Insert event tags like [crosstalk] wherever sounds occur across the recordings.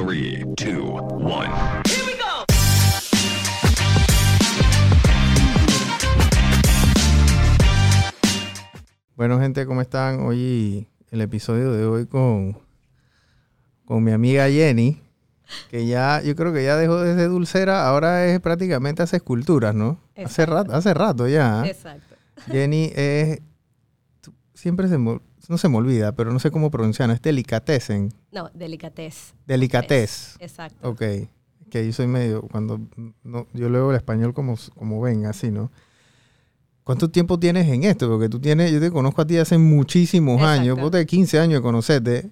Three, two, one. Bueno, gente, ¿cómo están? Hoy el episodio de hoy con, con mi amiga Jenny, que ya, yo creo que ya dejó de ser dulcera, ahora es prácticamente hace esculturas, ¿no? Hace Exacto. rato, hace rato ya. Exacto. Jenny es, siempre se no se me olvida, pero no sé cómo pronunciar, es delicatessen, No, delicatez. delicatez. Exacto. Ok, que yo soy medio, cuando no, yo leo el español como, como venga, así, ¿no? ¿Cuánto tiempo tienes en esto? Porque tú tienes, yo te conozco a ti hace muchísimos Exacto. años, vos de 15 años de conocerte,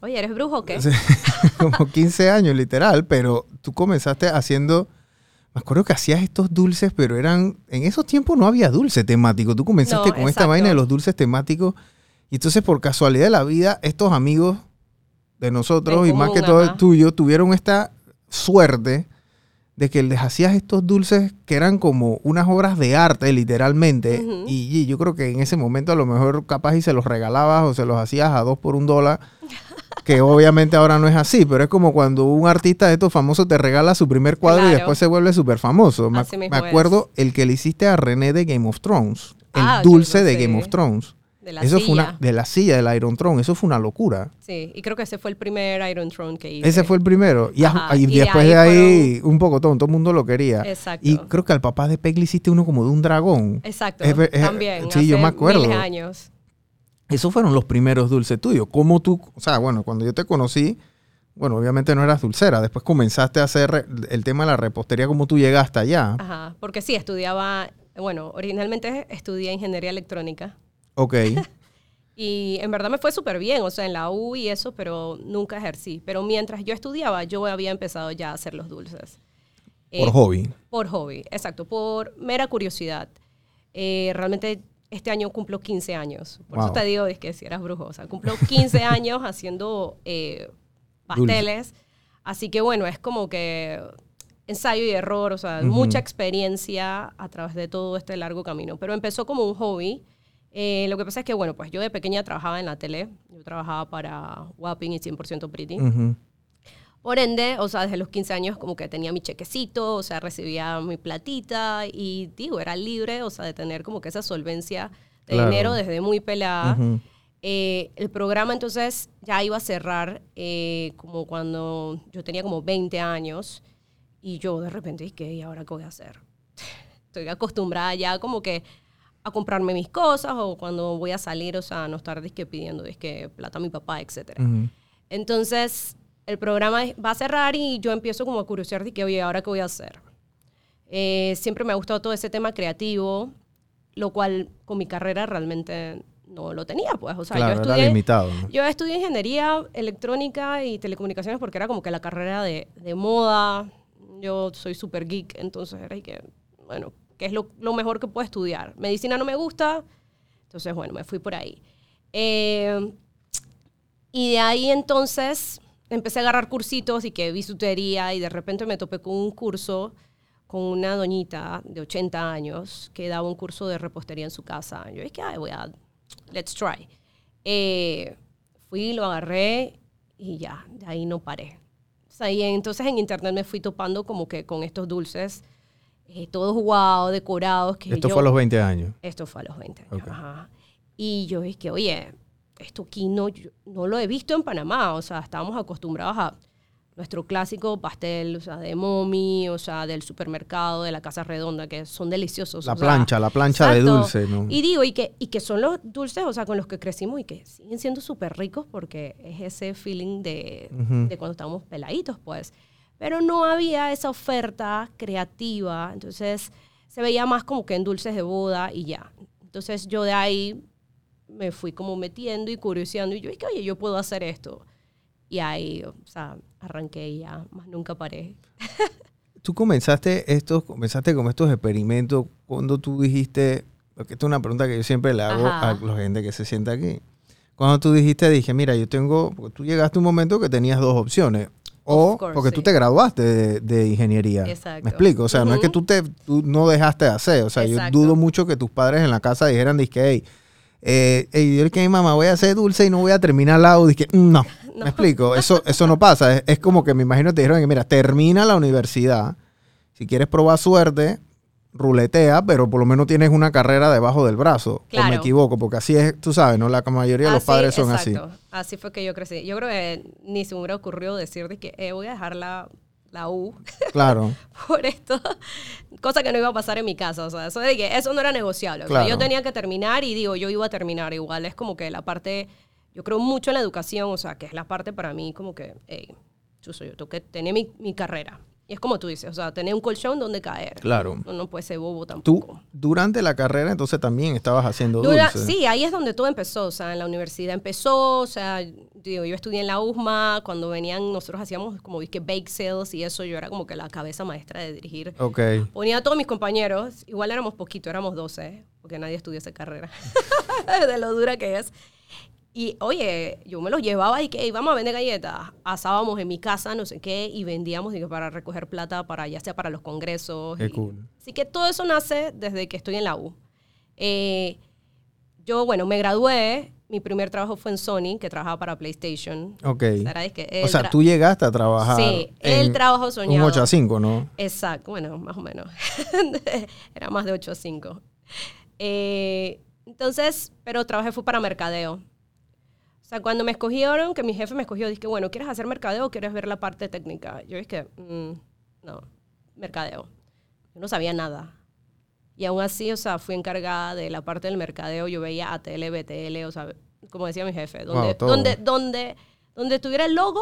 Oye, ¿eres brujo o qué? [laughs] Como 15 años literal, pero tú comenzaste haciendo, me acuerdo que hacías estos dulces, pero eran, en esos tiempos no había dulce temático, tú comenzaste No, con esta exacto. vaina de los dulces temáticos, y entonces por casualidad de la vida, estos amigos de nosotros, y más que todo el tuyo, tuvieron esta suerte de que les hacías estos dulces que eran como unas obras de arte, literalmente. Y, y yo creo que en ese momento a lo mejor capaz y se los regalabas o se los hacías a dos por un dólar. [laughs] Que obviamente ahora no es así, pero es como cuando un artista de estos famosos te regala su primer cuadro y después se vuelve súper famoso. Me, me acuerdo el que le hiciste a René de Game of Thrones. El Ah, dulce de. Game of Thrones. De la Eso silla. fue una, de la silla del Iron Throne. Eso fue una locura. Sí, y creo que ese fue el primer Iron Throne que hice. Ese fue el primero. Y, a- Ajá, y y de después ahí de ahí, un poco todo, todo el mundo lo quería. Exacto. Y creo que al papá de Peg le hiciste uno como de un dragón. Exacto. Es ver- es- también. sí, yo me acuerdo. años. Esos fueron los primeros dulces tuyos. ¿Cómo tú, o sea, bueno, cuando yo te conocí, bueno, obviamente no eras dulcera. Después comenzaste a hacer el tema de la repostería, ¿cómo tú llegaste allá? Ajá. Porque sí, estudiaba, bueno, originalmente estudié ingeniería electrónica. Ok. [laughs] Y en verdad me fue súper bien, o sea, en la U y eso, pero nunca ejercí. Pero mientras yo estudiaba, yo había empezado ya a hacer los dulces. Por Eh, hobby. Por hobby, exacto, por mera curiosidad. Eh, realmente este año cumplo 15 años. Por Wow. eso te digo es que si eras brujo. O sea, cumplo 15 [laughs] años haciendo eh, pasteles. Así que bueno, es como que ensayo y error, o sea, Ujú. mucha experiencia a través de todo este largo camino. Pero empezó como un hobby. Eh, lo que pasa es que, bueno, pues yo de pequeña trabajaba en la tele. Yo trabajaba para Wapping y 100% Pretty. Ujú. Por ende, o sea, desde los 15 años como que tenía mi chequecito, o sea, recibía mi platita y digo, era libre, o sea, de tener como que esa solvencia de Claro. dinero desde muy pelada. Ujú. Eh, el programa entonces ya iba a cerrar eh, como cuando yo tenía como 20 años y yo de repente dije, ¿y ahora qué voy a hacer? [laughs] Estoy acostumbrada ya como que a comprarme mis cosas o cuando voy a salir, o sea, no estar disque pidiendo disque plata a mi papá. Ujú. Entonces, el programa va a cerrar y yo empiezo como a curiosear de que, oye, ¿ahora qué voy a hacer? Eh, siempre me ha gustado todo ese tema creativo, lo cual con mi carrera realmente no lo tenía, pues. O sea, claro, yo estudié, limitado. ¿no? yo estudié ingeniería electrónica y telecomunicaciones porque era como que la carrera de, de moda. Yo soy súper geek, entonces era y que, bueno, ¿qué es lo, mejor que puedo estudiar? Medicina no me gusta, entonces, bueno, me fui por ahí. Eh, y de ahí entonces empecé a agarrar cursitos y que bisutería y de repente me topé con un curso con una doñita de 80 años que daba un curso de repostería en su casa. Yo dije, ay, voy a, let's try. Eh, fui, lo agarré y ya, de ahí no paré. O entonces en internet me fui topando como que con estos dulces, eh, todos guau, decorados. Que Esto yo- fue a los 20 años. esto fue a los 20 años. Ok. ajá. Y yo dije, oye, esto aquí no, yo no lo he visto en Panamá. O sea, estábamos acostumbrados a nuestro clásico pastel, o sea, de momi, o sea, del supermercado, de la casa redonda, que son deliciosos. La o sea, plancha, la plancha de exacto. dulce, ¿no? Y digo, y que, y que son los dulces, o sea, con los que crecimos y que siguen siendo súper ricos porque es ese feeling de, Ujú. de cuando estábamos peladitos, pues. Pero no había esa oferta creativa, entonces se veía más como que en dulces de boda y ya. Entonces yo de ahí me fui como metiendo y curioseando y yo dije, oye, yo puedo hacer esto. Y ahí, o sea, arranqué y ya, más nunca paré. [laughs] Tú comenzaste estos, comenzaste con estos experimentos cuando tú dijiste, porque esta es una pregunta que yo siempre le hago Ajá. a la gente que se sienta aquí. Cuando tú dijiste, dije, mira, yo tengo, porque tú llegaste a un momento que tenías dos opciones. O course, porque tú te graduaste de, de ingeniería. Exacto. Me explico. O sea, no es que tú, te, tú no dejaste de hacer. O sea, Exacto. yo dudo mucho que tus padres en la casa dijeran, dije, hey, eh, hey, yo que mamá voy a hacer dulce y no voy a terminar la U. Dije, "Mm, no. [laughs] no. Me explico, eso, [laughs] eso no pasa. Es, es como que me imagino que te dijeron, mira, termina la universidad. Si quieres probar suerte, ruletea, pero por lo menos tienes una carrera debajo del brazo. O me Claro. equivoco, porque así es, tú sabes, ¿no? La mayoría de los Así, padres son así. exacto. Así fue que yo crecí. Yo creo que ni se me hubiera ocurrido decir de que eh, voy a dejar la, la U [laughs] Claro, por esto, cosa que no iba a pasar en mi casa. O sea, eso, de que eso no era negociable. O sea, Claro. yo tenía que terminar y digo, yo iba a terminar. Igual es como que la parte, yo creo mucho en la educación, o sea, que es la parte para mí como que, hey, chuzo, yo tengo que tener mi, mi carrera. Y es como tú dices, o sea, tener un colchón donde caer. Claro. No, no puede ser bobo tú tampoco. durante la carrera entonces también estabas haciendo Dura- dulce. sí, ahí es donde todo empezó, o sea, en la universidad empezó, o sea, digo, yo estudié en la USMA, cuando venían, nosotros hacíamos como que bake sales y eso, yo era como que la cabeza maestra de dirigir. Ok, Ponía a todos mis compañeros, igual éramos poquito, éramos 12, porque nadie estudió esa carrera, [laughs] de lo dura que es. Y oye, yo me los llevaba y que íbamos a vender galletas. Asábamos en mi casa, no sé qué, y vendíamos digo, para recoger plata, para ya sea para los congresos. Qué y- cool. Así que todo eso nace desde que estoy en la U. Eh, yo, bueno, me gradué. Mi primer trabajo fue en Sony, que trabajaba para PlayStation. ok. O sea, que O tú llegaste a trabajar Sí, el trabajo un soñado. 8 a 5, ¿no? Exacto, bueno, más o menos. [laughs] Era más de 8 a 5. Eh, entonces, pero trabajé fue para mercadeo. O sea, cuando me escogieron, que mi jefe me escogió, dije, bueno, ¿quieres hacer mercadeo o quieres ver la parte técnica? Yo dije, mm, no, mercadeo. Yo no sabía nada. Y aún así, o sea, fui encargada de la parte del mercadeo. Yo veía ATL, BTL, o sea, como decía mi jefe, donde, Wow, donde, donde, donde tuviera el logo,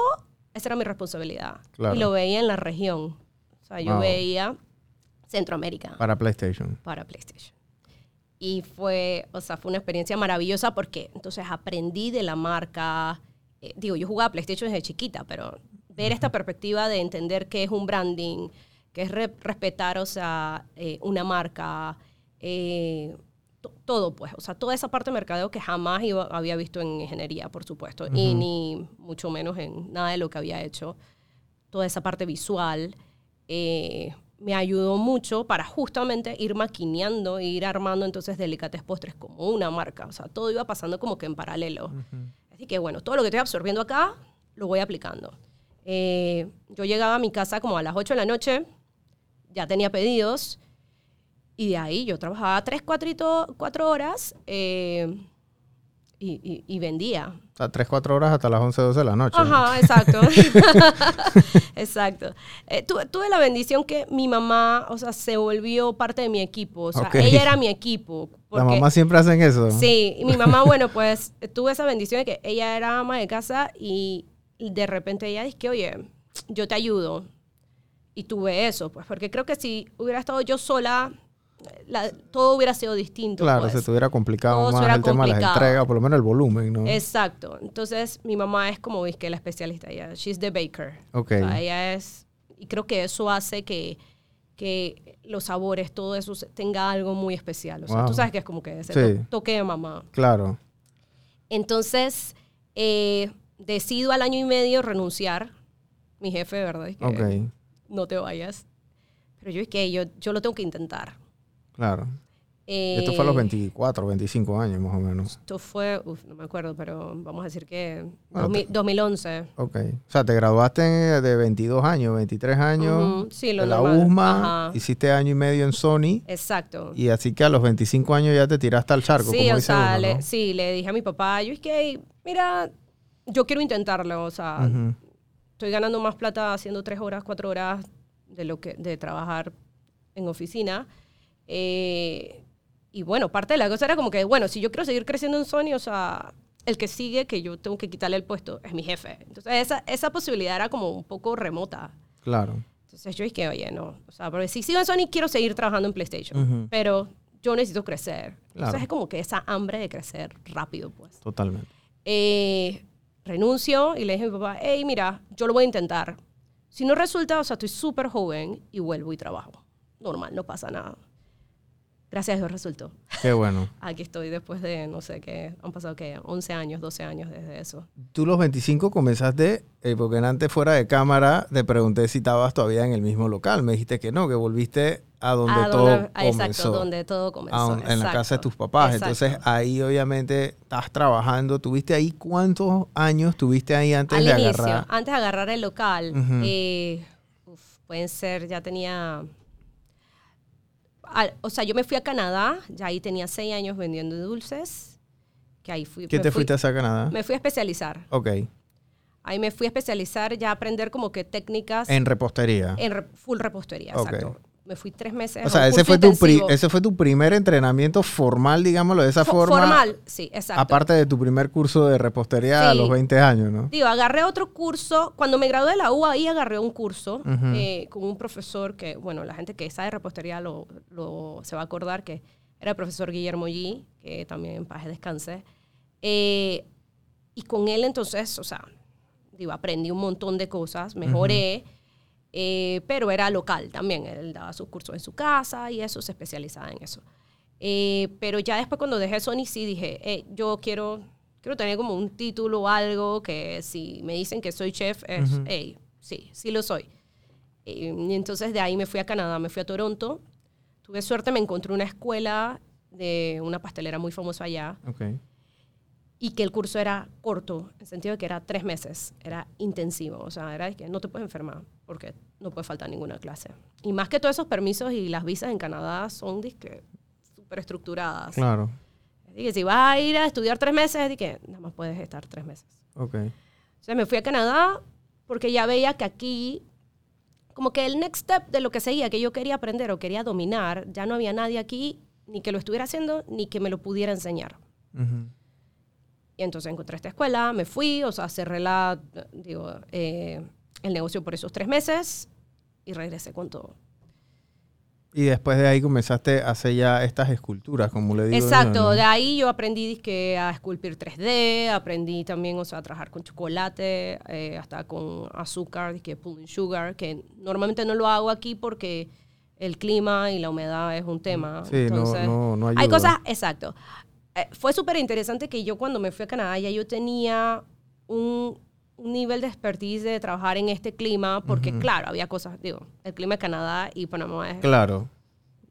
esa era mi responsabilidad. Claro. Y lo veía en la región. O sea, yo Wow. veía Centroamérica Para PlayStation. para PlayStation. Y fue, o sea, fue una experiencia maravillosa porque entonces aprendí de la marca. Eh, digo, yo jugaba PlayStation desde chiquita, pero ver esta perspectiva de entender qué es un branding, qué es re- respetar, o sea, eh, una marca, eh, to- todo, pues, o sea, toda esa parte de mercadeo que jamás iba- había visto en ingeniería, por supuesto, y ni mucho menos en nada de lo que había hecho. Toda esa parte visual eh, me ayudó mucho para justamente ir maquineando e ir armando entonces Delicates Postres como una marca. O sea, todo iba pasando como que en paralelo. Así que bueno, todo lo que estoy absorbiendo acá lo voy aplicando. Eh, yo llegaba a mi casa como a las 8 de la noche, ya tenía pedidos y de ahí yo trabajaba 3, 4, horas eh, y, y- y vendía. O sea, 3, 4 horas hasta las 11, 12 de la noche. Ajá, exacto. [laughs] [laughs] exacto. Eh, tu- tuve la bendición que mi mamá, o sea, se volvió parte de mi equipo. O sea, ella era mi equipo. Porque- mamás siempre hacen eso. Sí, y mi mamá, bueno, pues tuve esa bendición de que ella era ama de casa y de repente ella dice que, oye, yo te ayudo. Y tuve eso, pues, porque creo que si hubiera estado yo sola, la- todo hubiera sido distinto. Claro, pues. se te hubiera complicado Todo más el tema de las complicado. entregas, por lo menos el volumen, ¿no? Exacto. Entonces, mi mamá es como es que la especialista, ella, she's the baker. Ok. O sea, ella es, y creo que eso hace que, que los sabores, todo eso tenga algo muy especial. O sea, Wow. tú sabes que es como que ese Sí. to- toque de mamá. Claro. Entonces, eh, decido al año y medio renunciar. Mi jefe, ¿verdad? Es que Ok. no te vayas. Pero yo es que yo, yo lo tengo que intentar. Claro. Esto fue a los Eh, 24, 25 años más o menos. Esto fue, uf, no me acuerdo, pero vamos a decir que Bueno, 2000 2011. Ok. O sea, te graduaste de 22 años, 23 años sí, lo de la. USMA, Ajá. hiciste año y medio en Sony Exacto. y así que a los 25 años ya te tiraste al charco, sí, como o dice sea, uno, le, ¿no? sí, le dije a mi papá, yo es que, mira, yo quiero intentarlo, o sea, estoy ganando más plata haciendo tres horas, cuatro horas de lo que de trabajar en oficina. Eh, y bueno, parte de la cosa era como que, bueno, si yo quiero seguir creciendo en Sony, o sea, el que sigue, que yo tengo que quitarle el puesto, es mi jefe. Entonces, esa, esa posibilidad era como un poco remota. Claro. Entonces yo dije, oye, no. O sea, porque si sigo en Sony, quiero seguir trabajando en PlayStation. Ujú. Pero yo necesito crecer. Claro. Entonces es como que esa hambre de crecer rápido, pues. Totalmente. Eh, renuncio y le dije a mi papá, hey, mira, yo lo voy a intentar. Si no resulta, o sea, estoy súper joven y vuelvo y trabajo. Normal, no pasa nada. Gracias a Dios resultó. Qué bueno. [laughs] Aquí estoy después de, no sé qué, han pasado que 11 años, 12 años desde eso. Tú los 25 comenzaste, eh, porque antes fuera de cámara te pregunté si estabas todavía en el mismo local. Me dijiste que no, que volviste a donde a todo donde- comenzó. Exacto, donde todo comenzó. a en la casa de exacto, tus papás. exacto. Entonces ahí obviamente estás trabajando. ¿Tuviste ahí cuántos años tuviste ahí antes Al de inicio, agarrar? antes de agarrar el local, Ujú. eh, uf, pueden ser, ya tenía... al- o sea, yo me fui a Canadá, ya ahí tenía seis años vendiendo dulces, que ahí fui... ¿Qué te fui- fuiste a Canadá? Me fui a especializar. Ok. Ahí me fui a especializar, ya a aprender como que técnicas En repostería. en re- full repostería, Ok. exacto. Me fui tres meses. o a sea, un ese fue, tu pri- ese fue tu primer entrenamiento formal, digámoslo de esa Fo- forma. Formal, sí, exacto. Aparte de tu primer curso de repostería a Sí. los 20 años, ¿no? Digo, agarré otro curso. Cuando me gradué de la U, ahí agarré un curso Ujú. eh, con un profesor que, bueno, la gente que sabe repostería lo, lo- se va a acordar que era el profesor Guillermo G, que también en paz descanse. Eh, y con él entonces, o sea, digo, aprendí un montón de cosas, mejoré, eh, pero era local también. Él daba sus cursos en su casa y eso, se especializaba en eso. Eh, pero ya después cuando dejé Sony sí dije, "Eh, yo quiero, quiero tener como un título o algo que si me dicen que soy chef es, Ujú. hey, sí, sí lo soy. Eh, y entonces de ahí me fui a Canadá, me fui a Toronto. Tuve suerte, me encontré una escuela de una pastelera muy famosa allá Ok. Y que el curso era corto, en el sentido de que era tres meses, era intensivo, o sea, era de que no te puedes enfermar porque no puede faltar ninguna clase. Y más que todos esos permisos y las visas en Canadá son disque súper estructuradas. Claro. Así que si vas a ir a estudiar tres meses, es de que nada más puedes estar tres meses. Ok. Entonces me fui a Canadá porque ya veía que aquí, como que el next step de lo que seguía, que yo quería aprender o quería dominar, ya no había nadie aquí ni que lo estuviera haciendo ni que me lo pudiera enseñar. Ujú. Y entonces encontré esta escuela, me fui, o sea, cerré la, digo, eh, el negocio por esos tres meses y regresé con todo. Y después de ahí comenzaste a hacer ya estas esculturas, como le digo. Exacto, ¿no? de ahí yo aprendí dizque, a esculpir 3D, aprendí también, o sea, a trabajar con chocolate, eh, hasta con azúcar, dizque pudding sugar, que normalmente no lo hago aquí porque el clima y la humedad es un tema. Sí, no- Entonces, no- no Hay ayuda. cosas, exacto. Eh, fue súper interesante que yo cuando me fui a Canadá ya yo tenía un, un nivel de expertise de trabajar en este clima, porque claro, había cosas, digo, el clima de Canadá y Panamá es Claro.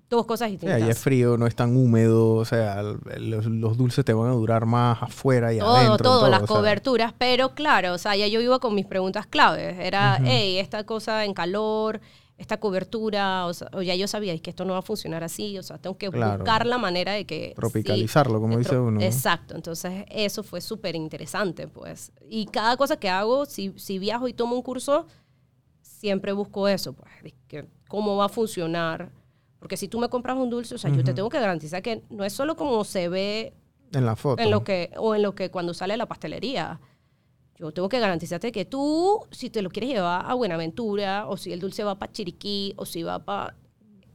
dos cosas Sí, distintas. allá es frío, no es tan húmedo, o sea, los, los dulces te van a durar más afuera y todo, adentro. todo, en las o sea. coberturas, pero claro, o sea, ya yo iba con mis preguntas claves. Era, hey, esta cosa en calor, esta cobertura, o, sea, o ya yo sabía es que esto no va a funcionar así, o sea, tengo que Claro. buscar la manera de que... sí, Tropicalizarlo, como de dice tro- uno. ¿no? Exacto, entonces eso fue súper interesante, pues. Y cada cosa que hago, si, si viajo y tomo un curso, siempre busco eso, pues, que cómo va a funcionar. Porque si tú me compras un dulce, o sea, yo te tengo que garantizar que no es solo como se ve En la foto. en lo que o en lo que cuando sale de la pastelería. Yo tengo que garantizarte que tú, si te lo quieres llevar a Buenaventura, o si el dulce va para Chiriquí, o si va para...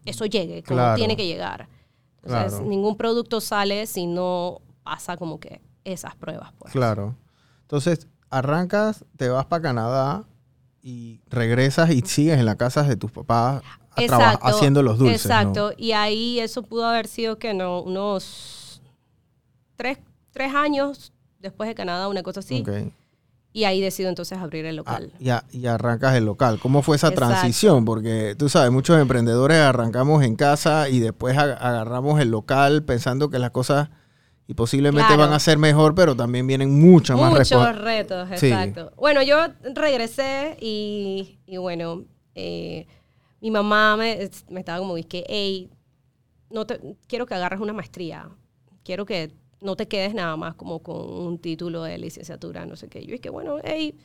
Eso llegue, como Claro. tiene que llegar. Entonces, Claro. ningún producto sale si no pasa como que esas pruebas, pues. Claro. Entonces, arrancas, te vas para Canadá y regresas y sigues en la casa de tus papás haciendo los dulces. ¿no? Exacto. Y ahí eso pudo haber sido que no, unos tres, tres años después de Canadá, una cosa así. Ok. Y ahí decido entonces abrir el Ah, local. y, a- y arrancas el local. ¿Cómo fue esa Exacto. transición? Porque tú sabes, muchos emprendedores arrancamos en casa y después ag- agarramos el local pensando que las cosas y posiblemente Claro. van a ser mejor, pero también vienen muchas más Muchos retos, Sí. exacto. Bueno, yo regresé y, y bueno, eh, mi mamá me, me estaba como, que, hey, no te, quiero que agarres una maestría. Quiero que no te quedes nada más como con un título de licenciatura, no sé qué. Yo que, bueno, hey,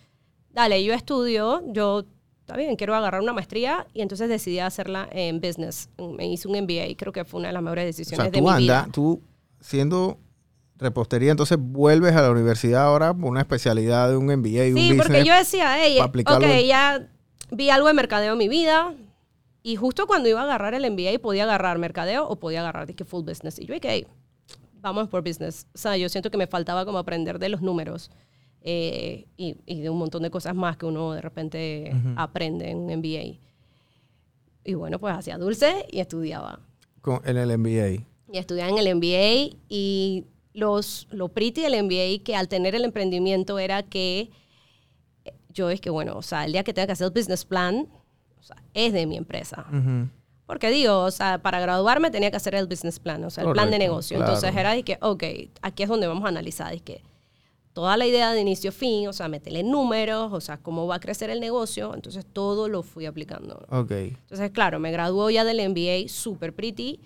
dale, yo estudio, yo, está bien, quiero agarrar una maestría y entonces decidí hacerla en business. Me hice un MBA, creo que fue una de las mejores O decisiones sea, de mi andas, vida. tú siendo repostería, entonces vuelves a la universidad ahora por una especialidad de un MBA y un Sí, porque business. yo decía, hey, ok, en- ya vi algo de mercadeo en mi vida. Y justo cuando iba a agarrar el MBA, podía agarrar mercadeo o podía agarrar dije, full business. Y yo dije, vamos por business. O sea, yo siento que me faltaba como aprender de los números eh, y, y de un montón de cosas más que uno de repente aprende en un MBA. Y bueno, pues hacía dulce y estudiaba. con- en el MBA. Y estudiaba en el MBA y los, lo pretty del MBA que al tener el emprendimiento era que yo es que, bueno, o sea, el día que tenga que hacer el business plan, o sea, es de mi empresa. Ujú. Porque digo, o sea, para graduarme tenía que hacer el business plan, o sea, el plan de negocio. claro. Entonces era de que, ok, aquí es donde vamos a analizar, es que toda la idea de inicio a fin, o sea, meterle números, o sea, cómo va a crecer el negocio, entonces todo lo fui aplicando. Ok. Entonces, claro, me graduó ya del MBA super pretty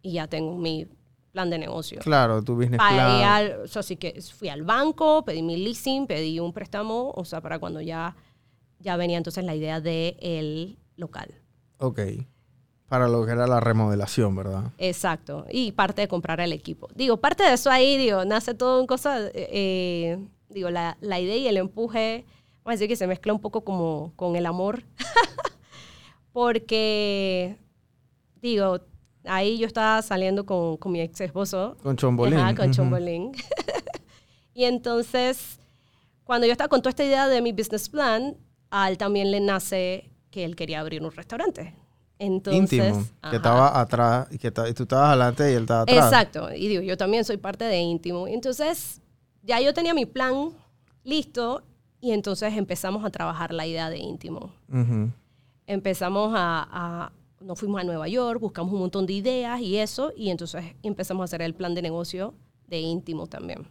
y ya tengo mi plan de negocio. Claro, tu business plan. al- o sea, así que fui al banco, pedí mi leasing, pedí un préstamo, o sea, para cuando ya, ya venía entonces la idea del el local. Ok. Para lo que era la remodelación, ¿verdad? Exacto. Y parte de comprar el equipo. Digo, parte de eso ahí, digo, nace todo en cosas, eh, eh, digo, la, la idea y el empuje, vamos a decir que se mezcla un poco como con el amor. [laughs] Porque, digo, ahí yo estaba saliendo con, con mi ex esposo. Con Chombolín. Ajá, con. Chombolín. [laughs] y entonces, cuando yo estaba con toda esta idea de mi business plan, a él también le nace que él quería abrir un restaurante. Entonces, Íntimo. Que estaba atrás y que y tú estabas adelante y él estaba atrás. Exacto. Y digo, yo también soy parte de íntimo. Entonces, ya yo tenía mi plan listo y entonces empezamos a trabajar la idea de íntimo. Empezamos a, a- nos fuimos a Nueva York, buscamos un montón de ideas y eso, y entonces empezamos a hacer el plan de negocio de íntimo también.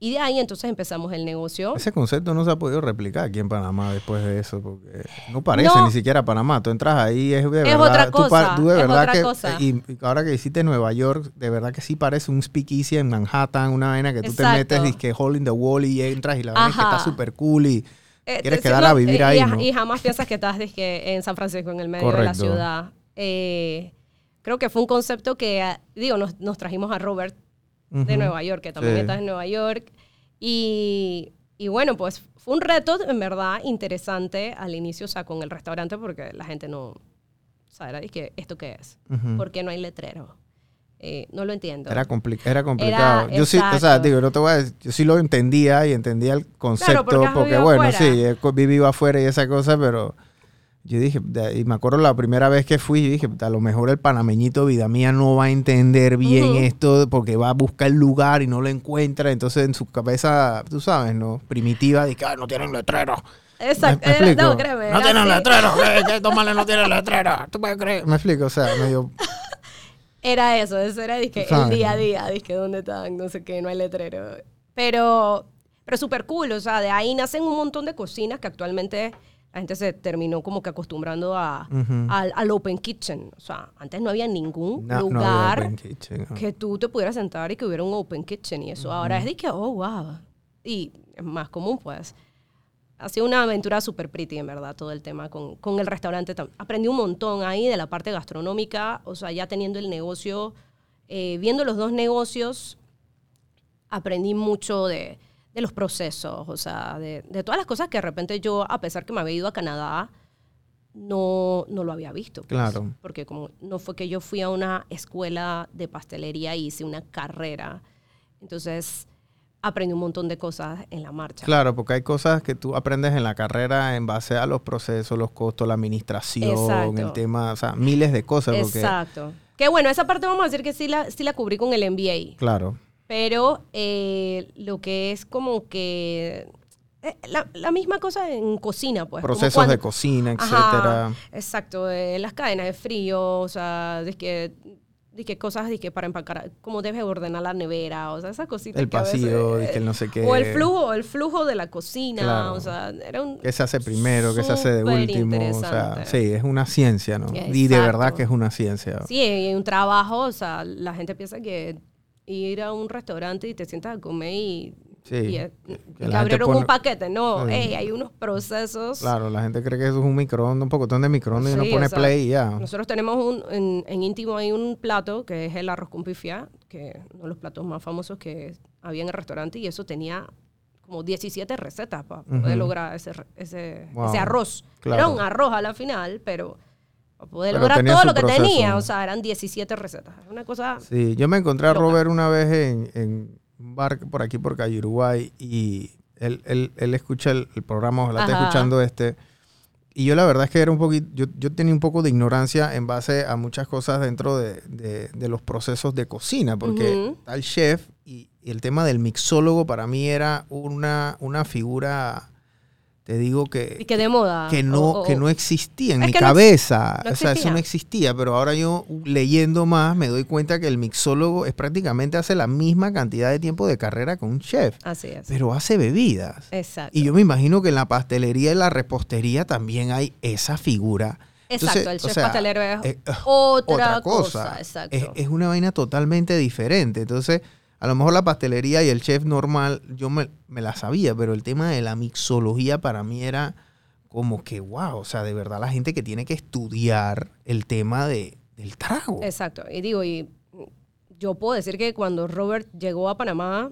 Y de ahí entonces empezamos el negocio. Ese concepto no se ha podido replicar aquí en Panamá después de eso, porque no parece No. ni siquiera Panamá. Tú entras ahí, es de Es verdad. otra cosa, tú de es verdad otra que, cosa. Y, y ahora que hiciste Nueva York, de verdad que sí parece un speakeasy en Manhattan, una vaina que tú te metes y que hole in the wall y entras y la vaina es que está súper cool y Eh, quieres quedar a vivir eh, ahí, y, ¿no? y jamás piensas que estás dizque, en San Francisco, en el medio de la ciudad. Eh, creo que fue un concepto que, ah, digo, nos, nos trajimos a Robert de Ujú. Nueva York, que también Sí. está en Nueva York. Y, y bueno, pues fue un reto, en verdad, interesante al inicio, o sea, con el restaurante, porque la gente no, sea, era que ¿esto qué es? Ujú. ¿Por qué no hay letrero? Eh, no lo entiendo. Era, compli- era complicado. yo sí, o sea, exacto. digo, no te voy a decir, yo sí lo entendía y entendía el concepto, porque has porque vivido bueno, afuera. sí, he vivido afuera y esa cosa, pero yo dije, y me acuerdo la primera vez que fui, yo dije, a lo mejor el panameñito vida mía no va a entender bien Ujú. esto porque va a buscar el lugar y no lo encuentra, entonces en su cabeza, tú sabes, ¿no? Primitiva, que "Ah, no tienen letrero. Exacto. ¿Me, me no, créeme. no tienen letrero, que tómale, no tienen [laughs] letrero, tú puedes creer. Me explico, o sea, medio... [laughs] Era eso, eso era dizque, el día a día, dizque dónde están, no sé qué, no hay letrero. Pero, pero súper cool, o sea, de ahí nacen un montón de cocinas que actualmente la gente se terminó como que acostumbrando a, Ujú. al, al open kitchen. O sea, antes no había ningún No- no había lugar kitchen, ¿no? que tú te pudieras sentar y que hubiera un open kitchen y eso. Ahora es de que, oh, wow. Y es más común, pues. Ha sido una aventura súper pretty, en verdad, todo el tema con, con el restaurante. Aprendí un montón ahí de la parte gastronómica, o sea, ya teniendo el negocio, eh, viendo los dos negocios, aprendí mucho de, de los procesos, o sea, de, de todas las cosas que de repente yo, a pesar que me había ido a Canadá, no, no lo había visto. pues. Claro. Porque como no fue que yo fui a una escuela de pastelería y hice una carrera, entonces aprendí un montón de cosas en la marcha. Claro, porque hay cosas que tú aprendes en la carrera en base a los procesos, los costos, la administración, Exacto. el tema, o sea, miles de cosas. Porque, Exacto. Que bueno, esa parte vamos a decir que sí la, sí la cubrí con el MBA. Claro, Pero eh, lo que es como que eh, la, la misma cosa en cocina, pues. procesos de cocina, Ajá, etcétera. exacto, eh, las cadenas de frío, o sea, de que, de que cosas de que para empacar, cómo debes ordenar la nevera, o sea, esas cositas. El veces, pasillo, eh, de que el no sé qué. O el flujo, el flujo de la cocina, Claro. o sea, era un... ¿Qué se hace primero? ¿Qué se hace de último? O sea, sí, es una ciencia, ¿no? Y de verdad que es una ciencia. Sí, y un trabajo, o sea, la gente piensa que ir a un restaurante y te sientas a comer y, Sí, y, eh, que que abrieron pone- un paquete. No, Sí. ey, hay unos procesos. Claro, la gente cree que eso es un microondas, un pocotón de microondas y uno pone o sea, play y ya. Nosotros tenemos un, en, en íntimo hay un plato que es el arroz con pifia, que es uno de los platos más famosos que había en el restaurante y eso tenía como 17 recetas para poder lograr ese, ese, Wow. ese arroz. Claro. Era un arroz a la final, pero poder Pero lograr todo lo que proceso. tenía, o sea, eran 17 recetas. Una cosa... Sí, yo me encontré a Loca. Robert una vez en, en un bar por aquí, por calle Uruguay, y él, él, él escucha el, el programa, ojalá esté escuchando este. Y yo la verdad es que era un poquito, yo, yo tenía un poco de ignorancia en base a muchas cosas dentro de, de- de los procesos de cocina, porque Ujú. está el chef y, y el tema del mixólogo para mí era una, una figura te digo que, Y que de moda. que no, o- o- que no existía en mi no cabeza. no o sea, eso no existía, pero ahora yo leyendo más me doy cuenta que el mixólogo es prácticamente hace la misma cantidad de tiempo de carrera que un chef, Así es. pero hace bebidas. Exacto. Y yo me imagino que en la pastelería y la repostería también hay esa figura. Exacto, Entonces, el o chef sea, pastelero es eh, otra, otra cosa. cosa. Exacto. Es, es una vaina totalmente diferente. Entonces, a lo mejor la pastelería y el chef normal, yo me, me la sabía, pero el tema de la mixología para mí era como que, wow, o sea, de verdad la gente que tiene que estudiar el tema de, del trago. Exacto. Y digo, y yo puedo decir que cuando Robert llegó a Panamá,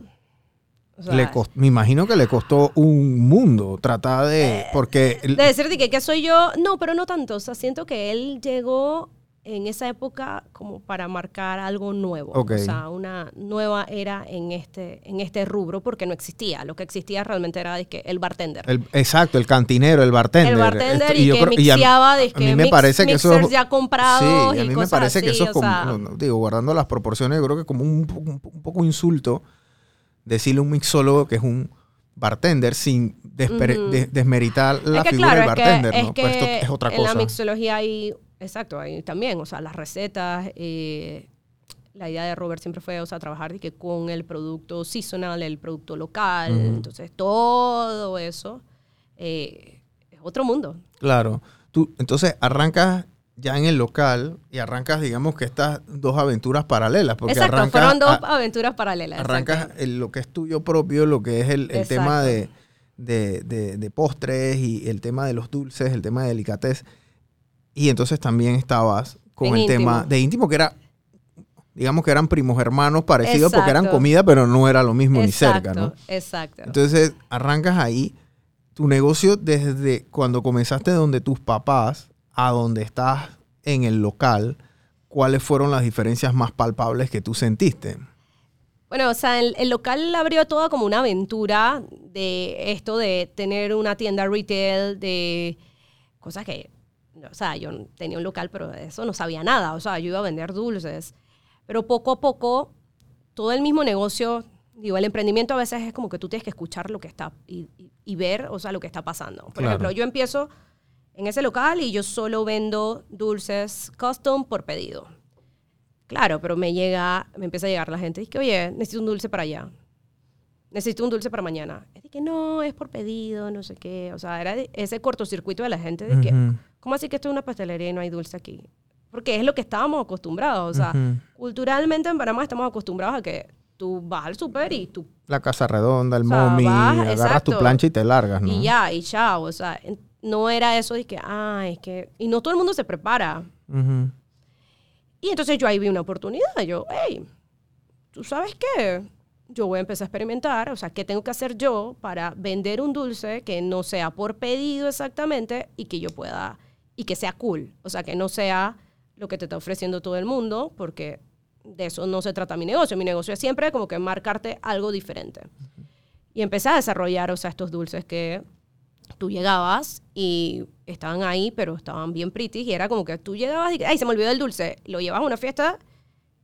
o sea, Le cost- me imagino que le costó un mundo tratar de... Porque... el- de decirte que, que soy yo, no, pero no tanto. O sea, siento que él llegó en esa época como para marcar algo nuevo. O sea, una nueva era en este, en este rubro porque no existía. Lo que existía realmente era dizque, el bartender. el- exacto, el cantinero, el bartender. el bartender Esto- y, yo que creo- y a- mixeaba, a mí me mix- parece que eso ya comprados Sí, a y mí me parece que eso es como, sea, no, no, digo, guardando las proporciones, yo creo que como un, po- un po- un poco insulto decirle a un mixólogo que es un bartender sin desper- desmeritar la es que figura claro, del es que, bartender, es Pero esto es otra en cosa. la mixología hay, exacto, también, o sea, las recetas, eh, la idea de Robert siempre fue, o sea, trabajar de que con el producto seasonal, el producto local, entonces todo eso eh, es otro mundo. Claro. Tú, entonces arrancas ya en el local y arrancas, digamos, que estas dos aventuras paralelas. Porque exacto, arrancas, fueron dos a- aventuras paralelas. arrancas el- lo que es tuyo propio, lo que es el, el tema de, de, de- de postres y el tema de los dulces, el tema de delicatez. Y entonces también estabas con En el tema de íntimo, que era, digamos que eran primos hermanos parecidos porque eran comida, pero no era lo mismo ni cerca, ¿no? Exacto. Entonces arrancas ahí tu negocio desde cuando comenzaste donde tus papás a donde estás en el local. ¿Cuáles fueron las diferencias más palpables que tú sentiste? Bueno, o sea, el, el local abrió toda como una aventura de esto de tener una tienda retail, de cosas que, o sea, yo tenía un local, pero de eso no sabía nada. O sea, yo iba a vender dulces. Pero poco a poco, todo el mismo negocio, digo, el emprendimiento a veces es como que tú tienes que escuchar lo que está y, y- y ver, o sea, lo que está pasando. Por Claro. ejemplo, yo empiezo en ese local y yo solo vendo dulces custom por pedido. Claro, pero me llega, me empieza a llegar la gente y que, oye, necesito un dulce para allá. Necesito un dulce para mañana. Es de que no, es por pedido, no sé qué. O sea, era ese cortocircuito de la gente de que, Ujú. ¿Cómo así que esto es una pastelería y no hay dulce aquí? Porque es lo que estábamos acostumbrados. O sea, culturalmente en Panamá estamos acostumbrados a que tú vas al súper y tú La casa redonda, el O sea, mommy, vas, agarras tu plancha y te largas, ¿no? y ya, y chao. O sea, no era eso de que, ah, es que... Y no todo el mundo se prepara. Y entonces yo ahí vi una oportunidad. Yo, hey, ¿tú sabes qué? Yo voy a empezar a experimentar, o sea, ¿qué tengo que hacer yo para vender un dulce que no sea por pedido exactamente y que yo pueda, y que sea cool? O sea, que no sea lo que te está ofreciendo todo el mundo, porque de eso no se trata mi negocio. Mi negocio es siempre como que marcarte algo diferente. Y empecé a desarrollar, o sea, estos dulces que tú llegabas y estaban ahí, pero estaban bien pretty. Y era como que tú llegabas y, ay, se me olvidó el dulce. Lo llevabas a una fiesta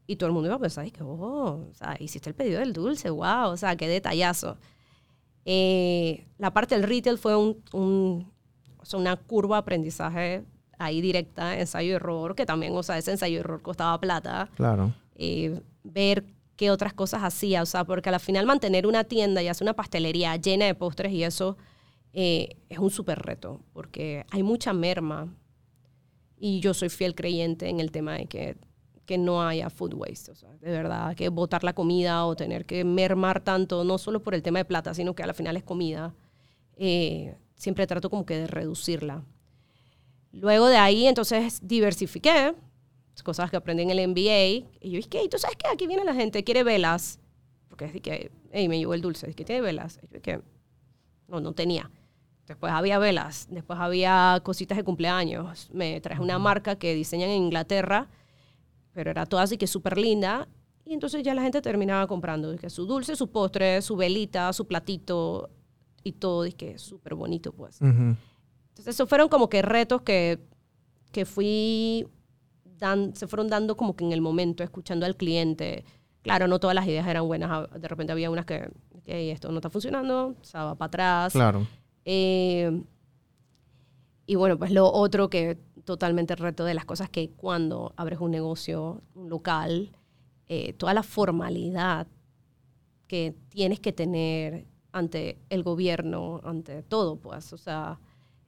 y todo el mundo iba a pensar, y que, oh, o sea, hiciste el pedido del dulce, wow, o sea, qué detallazo. Eh, la parte del retail fue un, un- sea, una curva de aprendizaje ahí directa, ensayo y error, que también, o sea, ese ensayo y error costaba plata Claro. eh, ver qué otras cosas hacía, o sea, porque al final mantener una tienda y hacer una pastelería llena de postres y eso eh, es un súper reto, porque hay mucha merma y yo soy fiel creyente en el tema de que, que no haya food waste, o sea, de verdad, que botar la comida o tener que mermar tanto, no solo por el tema de plata, sino que al final es comida, eh, siempre trato como que de reducirla. Luego de ahí, entonces, diversifiqué, cosas que aprendí en el MBA. Y yo dije, "Ey, ¿tú sabes qué? Aquí viene la gente, quiere velas. Porque es de que, hey, me llegó el dulce, es que tiene velas. Y yo dije, no, no tenía. Después había velas, después había cositas de cumpleaños. Me traje una marca que diseñan en Inglaterra, pero era toda así que súper linda. Y entonces ya la gente terminaba comprando que su dulce, su postre, su velita, su platito y todo, y que súper bonito, pues. Ujú. Entonces, esos fueron como que retos que, que fui, dan, se fueron dando como que en el momento, escuchando al cliente. Claro, no todas las ideas eran buenas. De repente había unas que, ok, esto no está funcionando, o sea, va para atrás. Claro. Eh, y bueno, pues lo otro que totalmente reto de las cosas que cuando abres un negocio, un local, eh, toda la formalidad que tienes que tener ante el gobierno, ante todo, pues, o sea,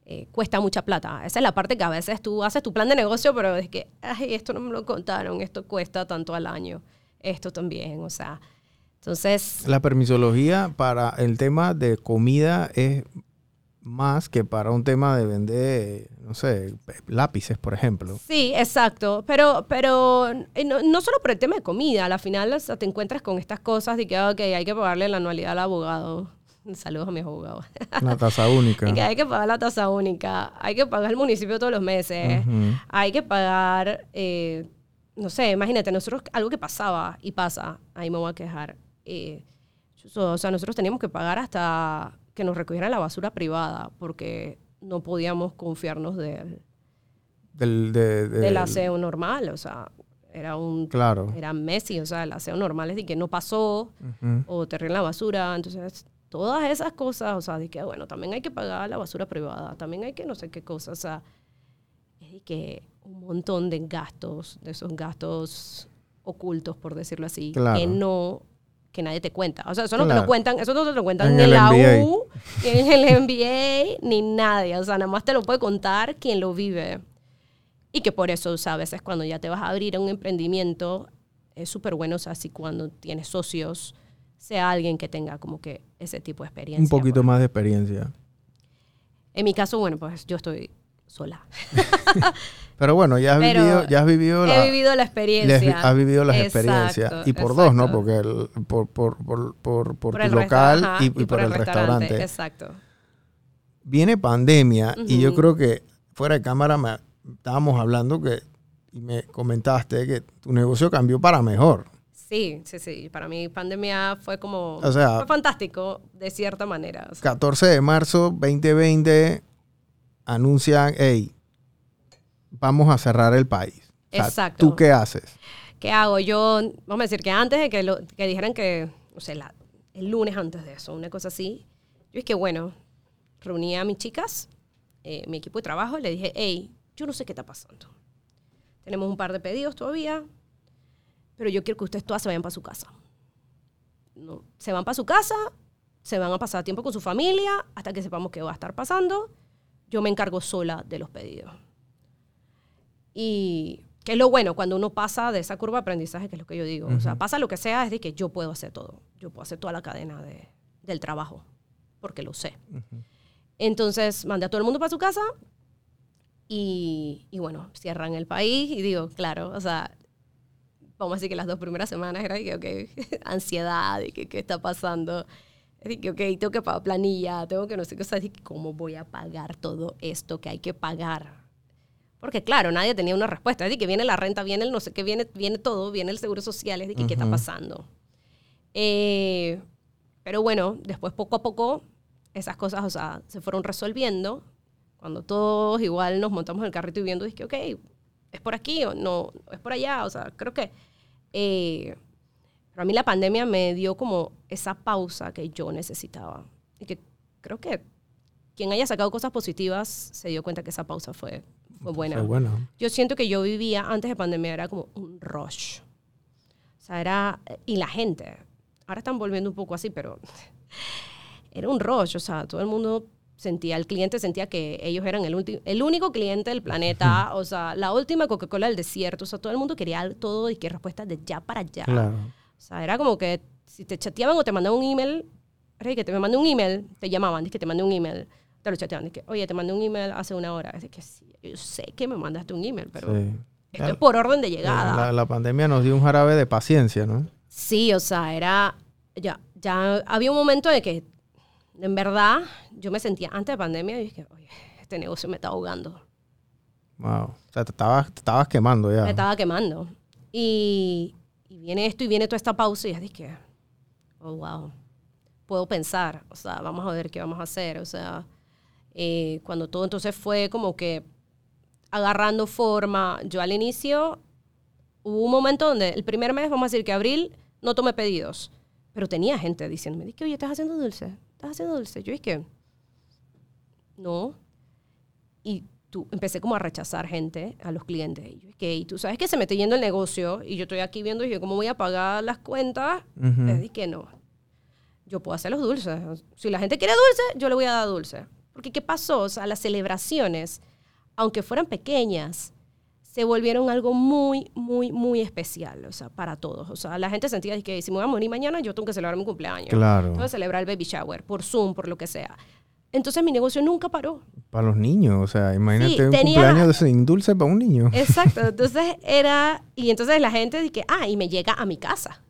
eh, cuesta mucha plata. Esa es la parte que a veces tú haces tu plan de negocio, pero es que, ay, esto no me lo contaron, esto cuesta tanto al año, esto también, o sea, entonces... La permisología para el tema de comida es más que para un tema de vender, no sé, lápices, por ejemplo. Sí, exacto. Pero, pero eh, no, no solo por el tema de comida, al final o sea, te encuentras con estas cosas de que ok, hay que pagarle la anualidad al abogado. Saludos a mis abogados. Una tasa única. [laughs] Que hay que pagar la tasa única, hay que pagar el municipio todos los meses, hay que pagar, eh, no sé, imagínate, nosotros, algo que pasaba y pasa, ahí me voy a quejar. eh, o sea, nosotros teníamos que pagar hasta que nos recogieran la basura privada porque no podíamos confiarnos del, Del, de- de- del aseo normal, o sea, era un... Claro. Era Messi, o sea, el aseo normal es de que no pasó, Ujú. o te ríen la basura. Entonces, todas esas cosas, o sea, de que, bueno, también hay que pagar la basura privada, también hay que no sé qué cosa, o sea, es de que un montón de gastos, de esos gastos ocultos, por decirlo así, Claro. que no que nadie te cuenta. O sea, eso no te lo cuentan, eso no te lo cuentan En ni en la. U, ni en el NBA, [laughs] ni nadie. O sea, nada más te lo puede contar quien lo vive. Y que por eso, o sea, a veces cuando ya te vas a abrir a un emprendimiento, es súper bueno, o sea, si cuando tienes socios, sea alguien que tenga como que ese tipo de experiencia. Un poquito pues. más de experiencia. En mi caso, bueno, pues yo estoy sola. [laughs] Pero bueno, ya has Pero vivido, ya has vivido la, He vivido la experiencia. has vivido las Exacto, experiencias. Y por dos, ¿no? Porque el- por, por, por, por, por tu el local ajá, y, y por, el restaurante. Exacto. Viene pandemia y yo creo que fuera de cámara me, estábamos hablando que y me comentaste que tu negocio cambió para mejor. Sí, sí, sí. Para mí pandemia fue como... O sea- fue fantástico, de cierta manera. o sea. 14 de marzo 2020 anuncian, hey, vamos a cerrar el país. O sea, Exacto. ¿Tú qué haces? ¿Qué hago? Yo, vamos a decir que antes de que, lo, que dijeran que, no sé, la- el lunes antes de eso, una cosa así, yo es que, bueno, reuní a mis chicas, eh, mi equipo de trabajo, y le dije, hey, yo no sé qué está pasando. Tenemos un par de pedidos todavía, pero yo quiero que ustedes todas se vayan para su casa. No, se van para su casa, se van a pasar tiempo con su familia hasta que sepamos qué va a estar pasando. Yo me encargo sola de los pedidos. Y que es lo bueno cuando uno pasa de esa curva de aprendizaje, que es lo que yo digo. O sea, pasa lo que sea, es de que yo puedo hacer todo. Yo puedo hacer toda la cadena de- del trabajo, porque lo sé. Entonces, mandé a todo el mundo para su casa y, y bueno, cierran el país y digo, claro, o sea, vamos a decir que las dos primeras semanas era de que, ok, [laughs] ansiedad, de que qué está pasando. De que, ok, tengo que pagar planilla, tengo que no sé qué, o sea, de que cómo voy a pagar todo esto que hay que pagar. Porque claro, nadie tenía una respuesta. Es de que viene la renta, viene el no sé qué, viene, viene todo, viene el seguro social, es de que qué está pasando. Eh, pero bueno, después poco a poco esas cosas, o sea, se fueron resolviendo. Cuando todos igual nos montamos en el carrito y viendo, dije, ok, es por aquí o no, es por allá. O sea, creo que eh, para mí la pandemia me dio como esa pausa que yo necesitaba. Y que creo que quien haya sacado cosas positivas se dio cuenta que esa pausa fue, fue buena. Fue bueno. Yo siento que yo vivía antes de pandemia, era como un rush. O sea, era. Y la gente. Ahora están volviendo un poco así, pero. [laughs] Era un rush. O sea, todo el mundo sentía, el cliente sentía que ellos eran el, el único cliente del planeta. [laughs] O sea, la última Coca-Cola del desierto. O sea, todo el mundo quería todo y que respuestas de ya para allá. Claro. O sea, era como que si te chateaban o te mandaban un email, que te me mandé un email, te llamaban, que te mandé un email, te lo chateaban, es que, oye, te mandé un email hace una hora. Es de que sí, yo sé que me mandaste un email, pero Sí. esto es por orden de llegada. La, la pandemia nos dio un jarabe de paciencia, ¿no? Sí, o sea, era. Ya, ya había un momento de que, en verdad, yo me sentía antes de pandemia y dije, oye, este negocio me está ahogando. Wow. O sea, te estabas, te estabas quemando ya. Me estaba quemando. Y, y viene esto y viene toda esta pausa y es de que, oh, wow, puedo pensar, o sea, vamos a ver qué vamos a hacer, o sea, eh, cuando todo entonces fue como que agarrando forma, yo al inicio hubo un momento donde el primer mes, vamos a decir que abril, no tomé pedidos, pero tenía gente diciéndome, que oye, estás haciendo dulce, estás haciendo dulce. Yo que, no. Y tú, empecé como a rechazar gente, a los clientes. Y yo, que, y tú sabes que se me está yendo el negocio y yo estoy aquí viendo y yo, ¿cómo voy a pagar las cuentas? Ujú. Les dije no. Yo puedo hacer los dulces. Si la gente quiere dulce, yo le voy a dar dulce. Porque ¿qué pasó? O sea, las celebraciones, aunque fueran pequeñas, se volvieron algo muy, muy, muy especial, o sea, para todos. O sea, la gente sentía que si me voy a morir mañana, yo tengo que celebrar mi cumpleaños. Claro. Tengo que celebrar el baby shower, por Zoom, por lo que sea. Entonces mi negocio nunca paró. Para los niños, o sea, imagínate Sí, un tenía- cumpleaños sin dulce para un niño. Exacto. [laughs] Entonces era, y entonces la gente dice, ah, y me llega a mi casa.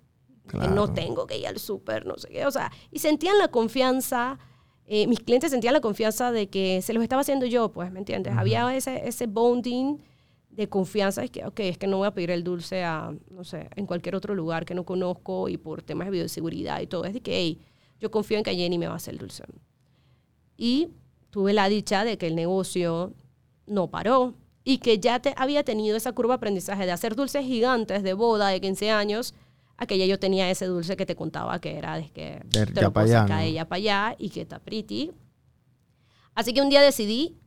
Que Claro. no tengo que ir al súper, no sé qué. O sea, y sentían la confianza, eh, mis clientes sentían la confianza de que se los estaba haciendo yo, pues, ¿me entiendes? Había ese, ese bonding de confianza, es que, ok, es que no voy a pedir el dulce a, no sé, en cualquier otro lugar que no conozco y por temas de bioseguridad y todo. Es de que, hey, yo confío en que Jenny me va a hacer el dulce. Y tuve la dicha de que el negocio no paró y que ya te, había tenido esa curva de aprendizaje de hacer dulces gigantes de boda de 15 años a que ya yo tenía ese dulce que te contaba que era de que De te ya lo pa' puedo allá, ¿no? ya para allá y que está pretty. Así que un día decidí,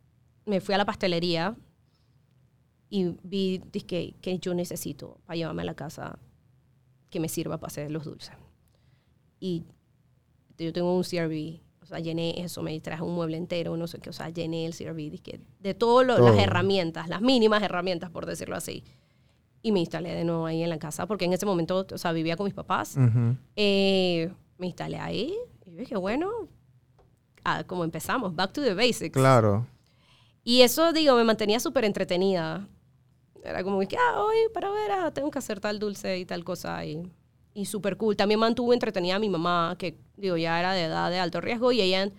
me fui a la pastelería y vi dizque, que yo necesito para llevarme a la casa que me sirva para hacer los dulces. Y yo tengo un CRV, o sea, llené eso, me traje un mueble entero, no sé qué, o sea, llené el CRV dizque, de todas Todo. las herramientas, las mínimas herramientas, por decirlo así. Y me instalé de nuevo ahí en la casa, porque en ese momento, o sea, vivía con mis papás. Ujú. Eh, me instalé ahí y yo dije, bueno, ah, como empezamos, back to the basics. Claro. Y eso, digo, me mantenía súper entretenida. Era como que, ah, hoy para ver, ah, tengo que hacer tal dulce y tal cosa. Y, y súper cool. También mantuvo entretenida a mi mamá, que, digo, ya era de edad de alto riesgo y ella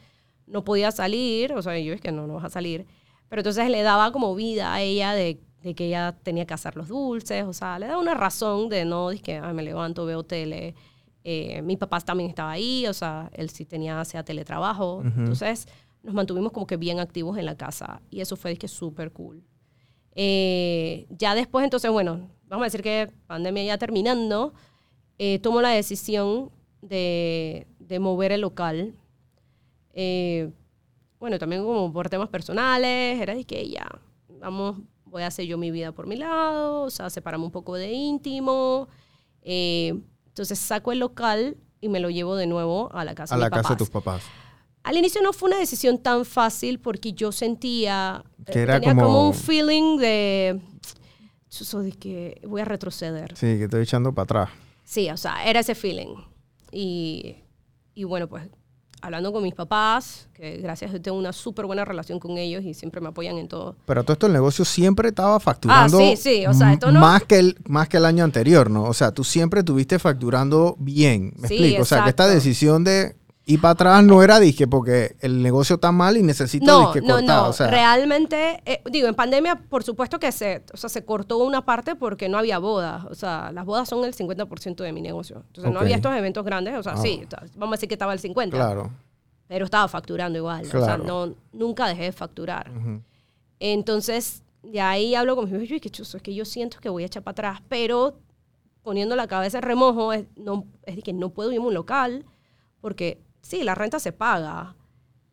no podía salir. O sea, yo es que no, no vas a salir. Pero entonces le daba como vida a ella de, de que ella tenía que hacer los dulces. O sea, le daba una razón de no, de que me levanto, veo tele. Eh, mi papá también estaba ahí, o sea, él sí tenía, hacía teletrabajo. Entonces, nos mantuvimos como que bien activos en la casa y eso fue que súper cool. Eh, ya después, entonces, bueno, vamos a decir que pandemia ya terminando, eh, tomo la decisión de, de mover el local. Eh, bueno, también como por temas personales, era de que ya, vamos, voy a hacer yo mi vida por mi lado, o sea, separamos un poco de íntimo. Eh, entonces saco el local y me lo llevo de nuevo a la casa A de la mis casa de papás. tus papás. Al inicio no fue una decisión tan fácil porque yo sentía Que era tenía como, como- un feeling de eso de que voy a retroceder. Sí, que estoy echando para atrás. Sí, o sea, era ese feeling. Y, y bueno, pues hablando con mis papás, que gracias a Dios tengo una súper buena relación con ellos y siempre me apoyan en todo. Pero todo esto el negocio siempre estaba facturando Ah, sí, sí, o sea, esto no- más, que el, más que el año anterior, ¿no? O sea, tú siempre tuviste facturando bien. ¿Me Sí, explico? O sea, que esta decisión de ir para atrás no era disque porque el negocio está mal y necesito No, disque no, cortar. no. O sea, Realmente, eh, digo, en pandemia, por supuesto que se, o sea, se cortó una parte porque no había bodas. O sea, las bodas son el 50% de mi negocio. Entonces, no había estos eventos grandes. O sea, Ah. sí, ta- vamos a decir que estaba el 50%. claro. Pero estaba facturando igual. O sea, Claro. no, nunca dejé de facturar. Entonces, de ahí hablo con mis hijos y que chuzo, es que yo siento que voy a echar para atrás, pero poniendo la cabeza en remojo, es, no, es de que no puedo irme a un local, porque sí, la renta se paga,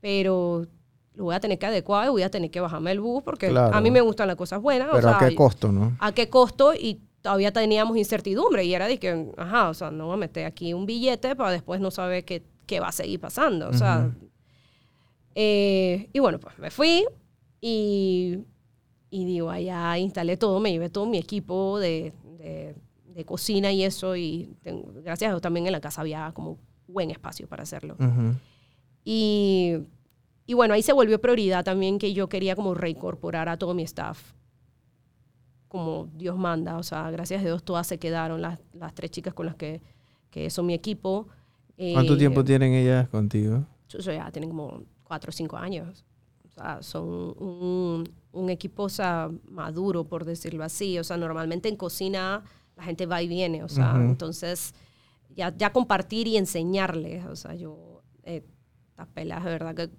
pero lo voy a tener que adecuar y voy a tener que bajarme el bus, porque Claro. a mí me gustan las cosas buenas. o Pero a qué costo, ¿no? ¿A qué costo? Y todavía teníamos incertidumbre y era de que, ajá, o sea, no voy a meter aquí un billete para después no saber qué, qué va a seguir pasando. O sea, eh, y bueno, pues me fui y, y digo, allá instalé todo, me llevé todo mi equipo de, de- de cocina y eso y tengo- gracias a Dios también en la casa había como buen espacio para hacerlo. Ujú. Y, y bueno, ahí se volvió prioridad también que yo quería como reincorporar a todo mi staff como Dios manda. O sea, gracias a Dios todas se quedaron, las, las tres chicas con las que, que son mi equipo. ¿Cuánto Eh, tiempo tienen ellas contigo? so ya tienen como cuatro o cinco años. O sea, son un, un equipo o sea, maduro, por decirlo así. O sea, normalmente en cocina la gente va y viene. O sea, Ujú. entonces ya, ya compartir y enseñarles. O sea, yo, eh, estas pelas de verdad que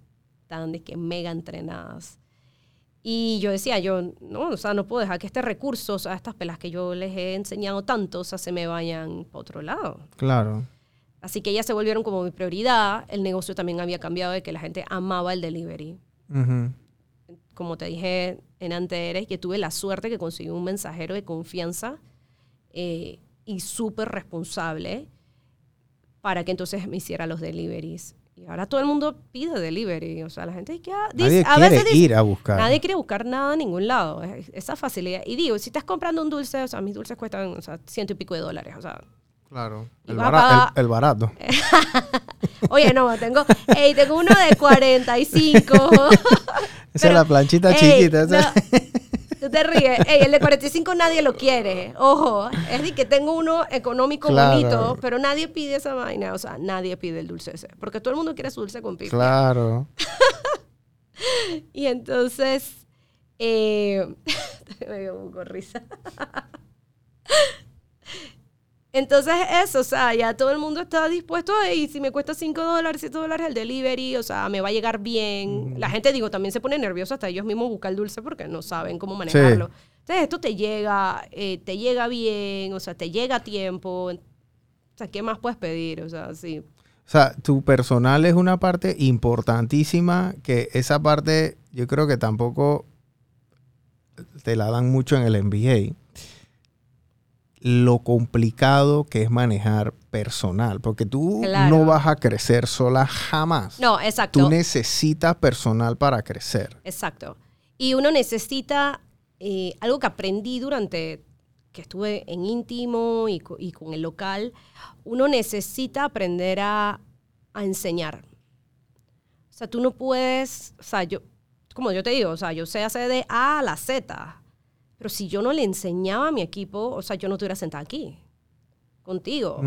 están de que mega entrenadas. Y yo decía, yo, no, o sea, no puedo dejar que este recurso, o sea, estas pelas que yo les he enseñado tanto, o sea, se me vayan para otro lado. Claro. Así que ellas se volvieron como mi prioridad. El negocio también había cambiado de que la gente amaba el delivery. Como te dije en antes, que tuve la suerte que conseguí un mensajero de confianza eh, y súper responsable para que entonces me hiciera los deliveries. Y ahora todo el mundo pide delivery. O sea, la gente dice que ah, Nadie dice- a quiere veces dice- ir a buscar. Nadie quiere buscar nada a ningún lado. Es- Esa facilidad. Y digo, si estás comprando un dulce, o sea, mis dulces cuestan o sea, ciento y pico de dólares. O sea, Claro. El, bara- pagar- el- el barato. [laughs] oye, no, tengo, ey, tengo uno de 45. [laughs] Esa es pero, la planchita ey, chiquita. esa- no, tú te ríes. Ey, el de 45 nadie lo quiere. Ojo, es de que tengo uno económico Claro. bonito, pero nadie pide esa vaina. O sea, nadie pide el dulce ese. Porque todo el mundo quiere su dulce con pipa. Claro. [laughs] Y entonces, eh, [laughs] me dio un poco risa. Entonces eso, o sea, ya todo el mundo está dispuesto a, y si me cuesta 5 dólares, 7 dólares el delivery, o sea, me va a llegar bien. La gente, digo, también se pone nerviosa hasta ellos mismos buscar el dulce porque no saben cómo manejarlo. Entonces esto te llega, eh, te llega bien, o sea, te llega a tiempo. O sea, ¿qué más puedes pedir? O sea, sí. O sea, tu personal es una parte importantísima que esa parte yo creo que tampoco te la dan mucho en el MBA. Lo complicado que es manejar personal, porque tú Claro. no vas a crecer sola jamás. No, exacto. Tú necesitas personal para crecer. Exacto. Y uno necesita eh, algo que aprendí durante que estuve en íntimo y con el local, uno necesita aprender a, a enseñar. O sea, tú no puedes, o sea, yo, como yo te digo, o sea, yo sé hacer de A a la Z, pero si yo no le enseñaba a mi equipo, o sea, yo no estuviera sentada aquí contigo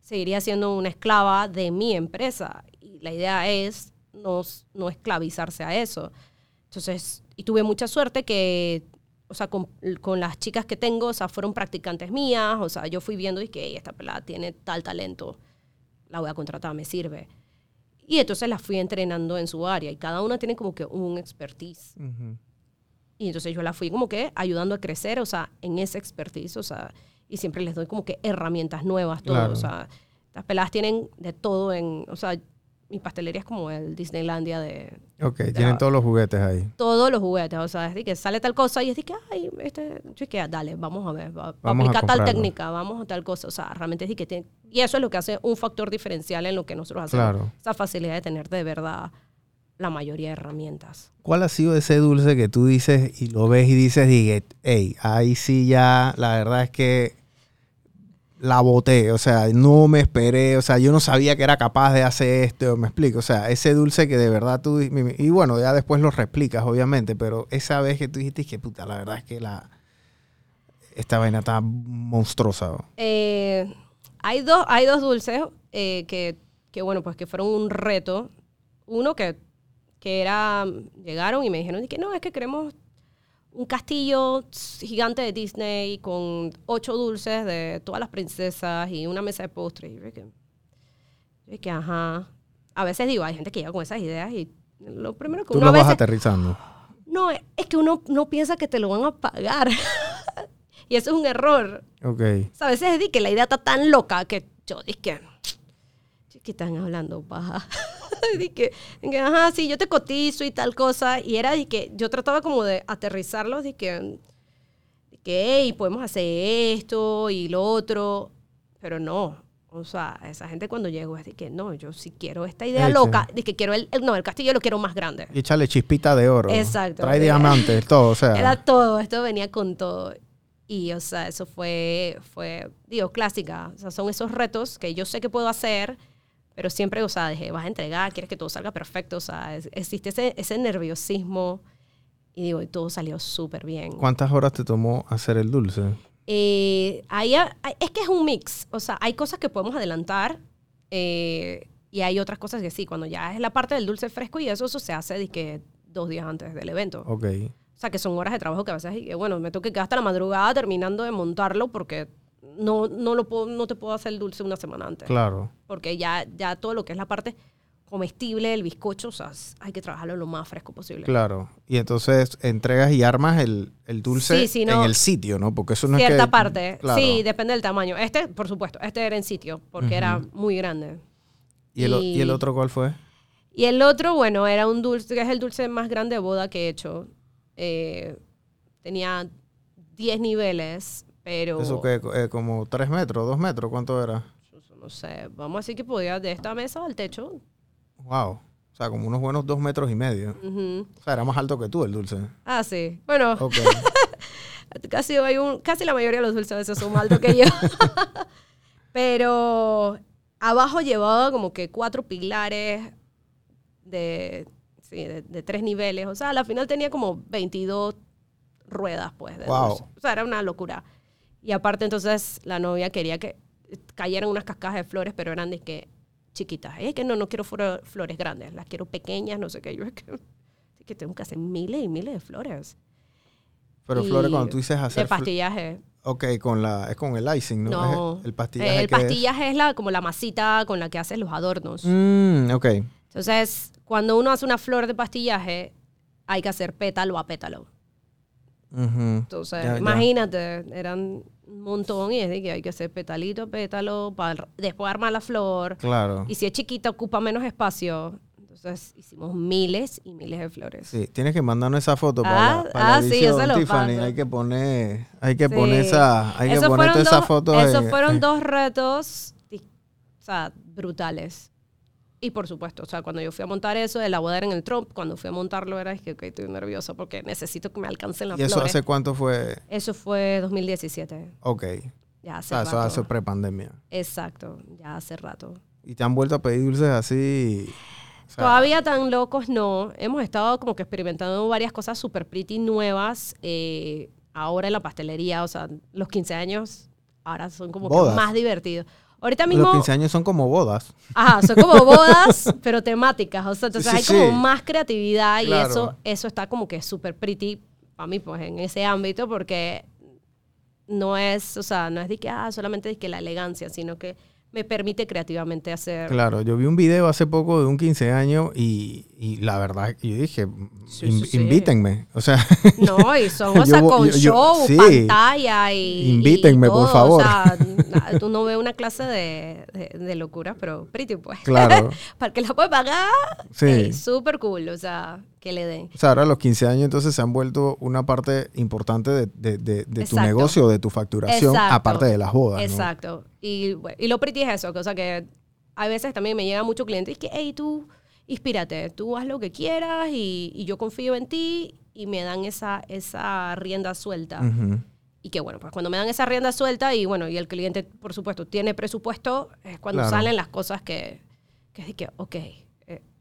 seguiría siendo una esclava de mi empresa. Y la idea es no, no esclavizarse a eso. Entonces, y tuve mucha suerte que, o sea, con, con las chicas que tengo, o sea, fueron practicantes mías, o sea, yo fui viendo y que "Ey, esta pelada tiene tal talento, la voy a contratar, me sirve. Y entonces las fui entrenando en su área y cada una tiene como que un expertise. Ujú. Y entonces yo la fui como que ayudando a crecer, o sea, en ese expertise, o sea, y siempre les doy como que herramientas nuevas, todo, Claro. o sea, las peladas tienen de todo en, o sea, mi pastelería es como el Disneylandia de Ok, tienen todos los juguetes ahí. todos los juguetes, o sea, es de que sale tal cosa y es de que, ay, este, yo es que, dale, vamos a ver, va, va a Vamos a aplicar tal técnica, vamos a tal cosa, o sea, realmente es de que tiene, y eso es lo que hace un factor diferencial en lo que nosotros hacemos, Claro. esa facilidad de tener de verdad la mayoría de herramientas. ¿Cuál ha sido ese dulce que tú dices y lo ves y dices, dije, hey, ahí sí ya, la verdad es que la boté, o sea, no me esperé, o sea, yo no sabía que era capaz de hacer esto, me explico, o sea, ese dulce que de verdad tú, y bueno, ya después lo replicas, obviamente, pero esa vez que tú dijiste que puta, la verdad es que la, esta vaina está monstruosa. Eh, hay, dos, hay dos dulces eh, que, que, bueno, pues que fueron un reto. Uno que, que era, llegaron y me dijeron que no, es que queremos un castillo gigante de Disney con ocho dulces de todas las princesas y una mesa de postres. Y yo que, ajá. A veces digo, hay gente que llega con esas ideas y lo primero que Tú uno lo a vas veces... aterrizando. No, es que uno no piensa que te lo van a pagar. [laughs] y eso es un error. Ok. O sea, a veces es de que la idea está tan loca que yo dije. ¿Qué están hablando, paja? [laughs] dije, que, ajá, sí, yo te cotizo y tal cosa. Y era de que yo trataba como de aterrizarlos, de que, de que, hey, podemos hacer esto y lo otro. Pero no. O sea, esa gente cuando llegó es de que no, yo sí quiero esta idea Eche. loca, de que quiero el, el- no, el castillo lo quiero más grande. Y échale chispita de oro. Exacto. Trae diamantes, [laughs] todo, o sea. Era todo, esto venía con todo. Y, o sea, eso fue, fue, digo, clásica. O sea, son esos retos que yo sé que puedo hacer, pero siempre, o sea, dije, vas a entregar, quieres que todo salga perfecto. O sea, es- existe ese, ese nerviosismo. Y digo, y todo salió súper bien. ¿Cuántas horas te tomó hacer el dulce? Eh, hay- es que es un mix. O sea, hay cosas que podemos adelantar eh, y hay otras cosas que sí. Cuando ya es la parte del dulce fresco y eso, eso se hace de que dos días antes del evento. Ok. O sea, que son horas de trabajo que a veces, bueno, me tengo que quedar hasta la madrugada terminando de montarlo porque no, no, lo puedo, no te puedo hacer el dulce una semana antes. Claro. Porque ya, ya todo lo que es la parte comestible, el bizcocho, o sea, hay que trabajarlo lo más fresco posible. Claro. Y entonces entregas y armas el, el dulce Sí, sí, no. en el sitio, ¿no? Porque eso no es Cierta que... parte. Claro. Sí, depende del tamaño. Este, por supuesto, este era en sitio porque era muy grande. ¿Y el, ¿Y el otro cuál fue? Y el otro, bueno, era un dulce, que es el dulce más grande de boda que he hecho. Eh, tenía 10 niveles, pero... ¿Eso que eh, como 3 metros, 2 metros? ¿Cuánto era? No sé, vamos a decir que podía de esta mesa al techo. Wow. O sea, como unos buenos 2 metros y medio. O sea, era más alto que tú el dulce. Ah, sí. Bueno, [laughs] casi, hay un, casi la mayoría de los dulces a veces son más altos que yo. [laughs] Pero abajo llevaba como que cuatro pilares de, sí, de, de tres niveles. O sea, al final tenía como 22 ruedas, pues. De Wow. dulce. O sea, era una locura. Y aparte, entonces, la novia quería que cayeran unas cascadas de flores, pero eran de que chiquitas. Es que no, no quiero flor- flores grandes, las quiero pequeñas, no sé qué. Yo es que, es que tengo que hacer miles y miles de flores. Pero Y Flores, cuando tú dices hacer... De pastillaje. Ok, con la, es con el icing, ¿no? No. Es el pastillaje. El que es- pastillaje es, la, como la masita con la que haces los adornos. Mm, ok. Entonces, cuando uno hace una flor de pastillaje, hay que hacer pétalo a pétalo. Ujú. Entonces, Ya, ya. imagínate, eran un montón y es de que hay que hacer petalito pétalo para después armar la flor. Claro. Y si es chiquita, ocupa menos espacio. Entonces, hicimos miles y miles de flores. Sí, tienes que mandarnos esa foto Ah, para, la- para ah, la edición, Tiffany. Hay que poner, hay que Sí. poner esa, hay que poner dos- fotos. Esos fueron en- dos retos, di- o sea, brutales. Y por supuesto, o sea, cuando yo fui a montar eso, boda era en el Trump, cuando fui a montarlo era, es que, ok, estoy nerviosa porque necesito que me alcancen las ¿Y eso flores. hace cuánto fue? Eso fue 2017, Ok. ya O hace sea, eso rato. hace prepandemia. Exacto, ya hace rato. Y te han vuelto a pedir dulces así. o sea, Todavía tan locos no. Hemos estado como que experimentando varias cosas super pretty nuevas eh, ahora en la pastelería. O sea, los 15 años ahora son como que más divertidos. Ahorita mismo... Los 15 años son como bodas. Ajá, son como [laughs] bodas, pero temáticas. O sea, entonces Sí, hay como sí. más creatividad y Claro. eso, eso está como que súper pretty para mí, pues, en ese ámbito, porque no es, o sea, no es de que, ah, solamente de que la elegancia, sino que me permite creativamente hacer. Claro, yo vi un video hace poco de un 15 años y, y la verdad, yo dije, Sí, "In- sí, invítenme. O sea, No, y [laughs] son, o sea, con yo- yo- show, sí. pantalla y. Invítenme, y por favor. O sea, na- [laughs] tú no ves una clase de, de, de locuras, pero pretty, pues. claro. [laughs] Para que la puedas pagar, Sí. súper cool, o sea, que le den. O sea, ahora los 15 años entonces se han vuelto una parte importante de, de- de- de tu negocio, de tu facturación, Exacto. aparte de las bodas. ¿no? Exacto. Y, bueno, y lo pretty es eso, sea que a veces también me llega mucho cliente y que, hey, tú inspírate, tú haz lo que quieras y, y yo confío en ti y me dan esa, esa rienda suelta. Ujú. Y que bueno, pues cuando me dan esa rienda suelta y bueno, y el cliente, por supuesto, tiene presupuesto, es cuando Claro. salen las cosas que, que es de que, ok,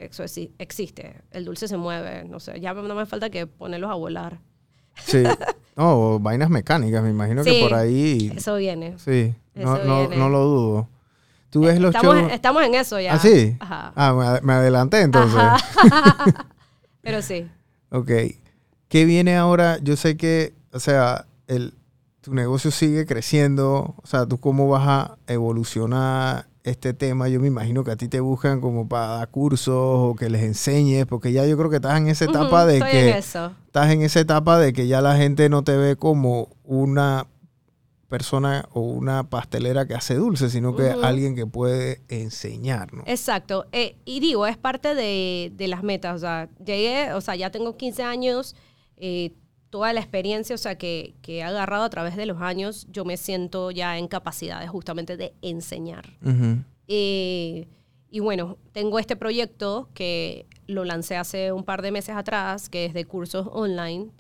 eso exi- existe, el dulce se mueve, no sé, ya no me falta que ponerlos a volar. Sí. [laughs] No, vainas mecánicas, me imagino que por ahí. Eso viene. Sí, no, eso no, viene. no lo dudo. Tú ves los Estamos, shows. estamos en eso ya. ¿Ah, sí? Ajá. Ah, me, me adelanté entonces. Ajá. [laughs] Pero sí. Ok. ¿Qué viene ahora? Yo sé que, o sea, el, tu negocio sigue creciendo. O sea, ¿tú cómo vas a evolucionar este tema? Yo me imagino que a ti te buscan como para dar cursos o que les enseñes, porque ya yo creo que estás en esa etapa de que en estás en esa etapa de que ya la gente no te ve como una persona o una pastelera que hace dulce, sino que alguien que puede enseñar, ¿no? Exacto. Eh, y digo, es parte de, de las metas. O sea, llegué, o sea, ya tengo 15 años, eh, toda la experiencia, o sea, que, que he agarrado a través de los años, yo me siento ya en capacidades justamente de enseñar. Eh, y bueno, tengo este proyecto que lo lancé hace un par de meses atrás, que es de cursos online.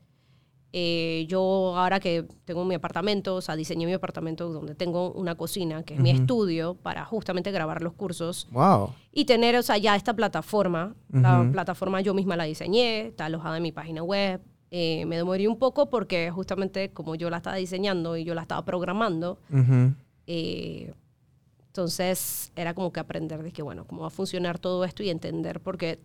Eh, yo ahora que tengo mi apartamento, o sea, diseñé mi apartamento donde tengo una cocina, que es mi estudio, para justamente grabar los cursos Wow. y tener, o sea, ya esta plataforma. La plataforma yo misma la diseñé, está alojada en mi página web. Eh, me demoré un poco porque justamente como yo la estaba diseñando y yo la estaba programando, Ujú. eh, entonces era como que aprender de que, bueno, cómo va a funcionar todo esto y entender, porque,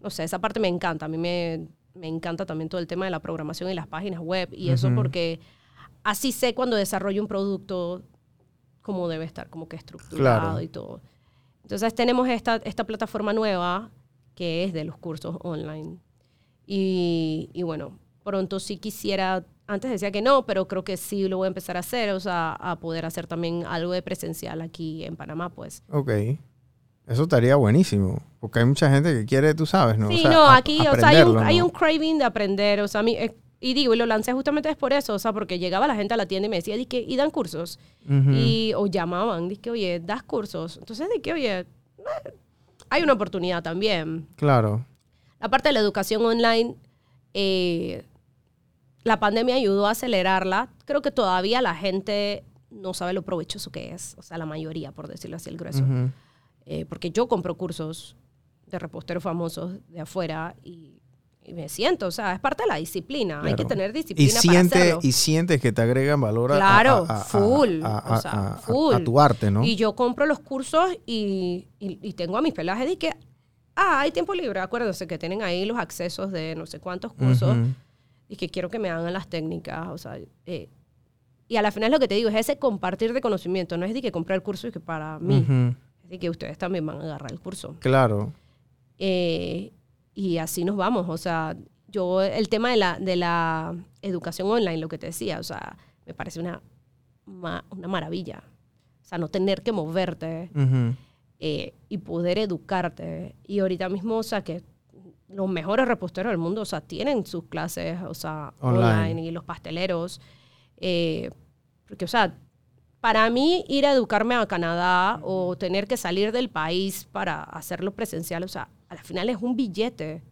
no sé, esa parte me encanta. A mí me, me encanta también todo el tema de la programación y las páginas web y eso Ujú. porque así sé cuando desarrollo un producto cómo debe estar, como que estructurado Claro. y todo. Entonces tenemos esta, esta plataforma nueva que es de los cursos online. Y, y bueno, pronto sí quisiera, antes decía que no, pero creo que sí lo voy a empezar a hacer, o sea, a poder hacer también algo de presencial aquí en Panamá, pues. Ok. Eso estaría buenísimo. Porque hay mucha gente que quiere, tú sabes, ¿no? O Sí, sea, no, aquí, o sea, hay un, craving de aprender, o sea, a mí, eh, y digo, y lo lancé justamente es por eso, o sea, porque llegaba la gente a la tienda y me decía, que, y dan cursos, y, o llamaban, que, oye, das cursos, entonces que, oye, eh, hay una oportunidad también. Claro. La parte de la educación online, eh, la pandemia ayudó a acelerarla. Creo que todavía la gente no sabe lo provechoso que es, o sea, la mayoría, por decirlo así, el grueso. Eh, porque yo compro cursos de reposteros famosos de afuera y, y me siento, o sea, es parte de la disciplina. Hay que tener Y, disciplina para siente, hacerlo. y sientes que te agregan valor a, Claro, a- a- a- full, a- o a- sea, a- a- full. a tu arte, ¿no? Y yo compro los cursos y, y- y tengo a mis pelajes de que, ah, hay tiempo libre. Acuérdense que tienen ahí los accesos de no sé cuántos cursos. Y que quiero que me hagan las técnicas. O sea, eh, y a la final lo que te digo es ese compartir de conocimiento. No es de que compré el curso y que para mí. Ujú. Es de que ustedes también van a agarrar el curso. Claro. Eh, y así nos vamos. O sea, yo, el tema de la, de la educación online, lo que te decía, o sea, me parece una, ma- una maravilla. O sea, no tener que moverte Ujú. eh, y poder educarte. Y ahorita mismo, o sea, que los mejores reposteros del mundo, o sea, tienen sus clases, o sea, Online. online, y los pasteleros. eh, porque, o sea, para mí ir a educarme a Canadá o tener que salir del país para hacerlo presencial, o sea, al final es un billete.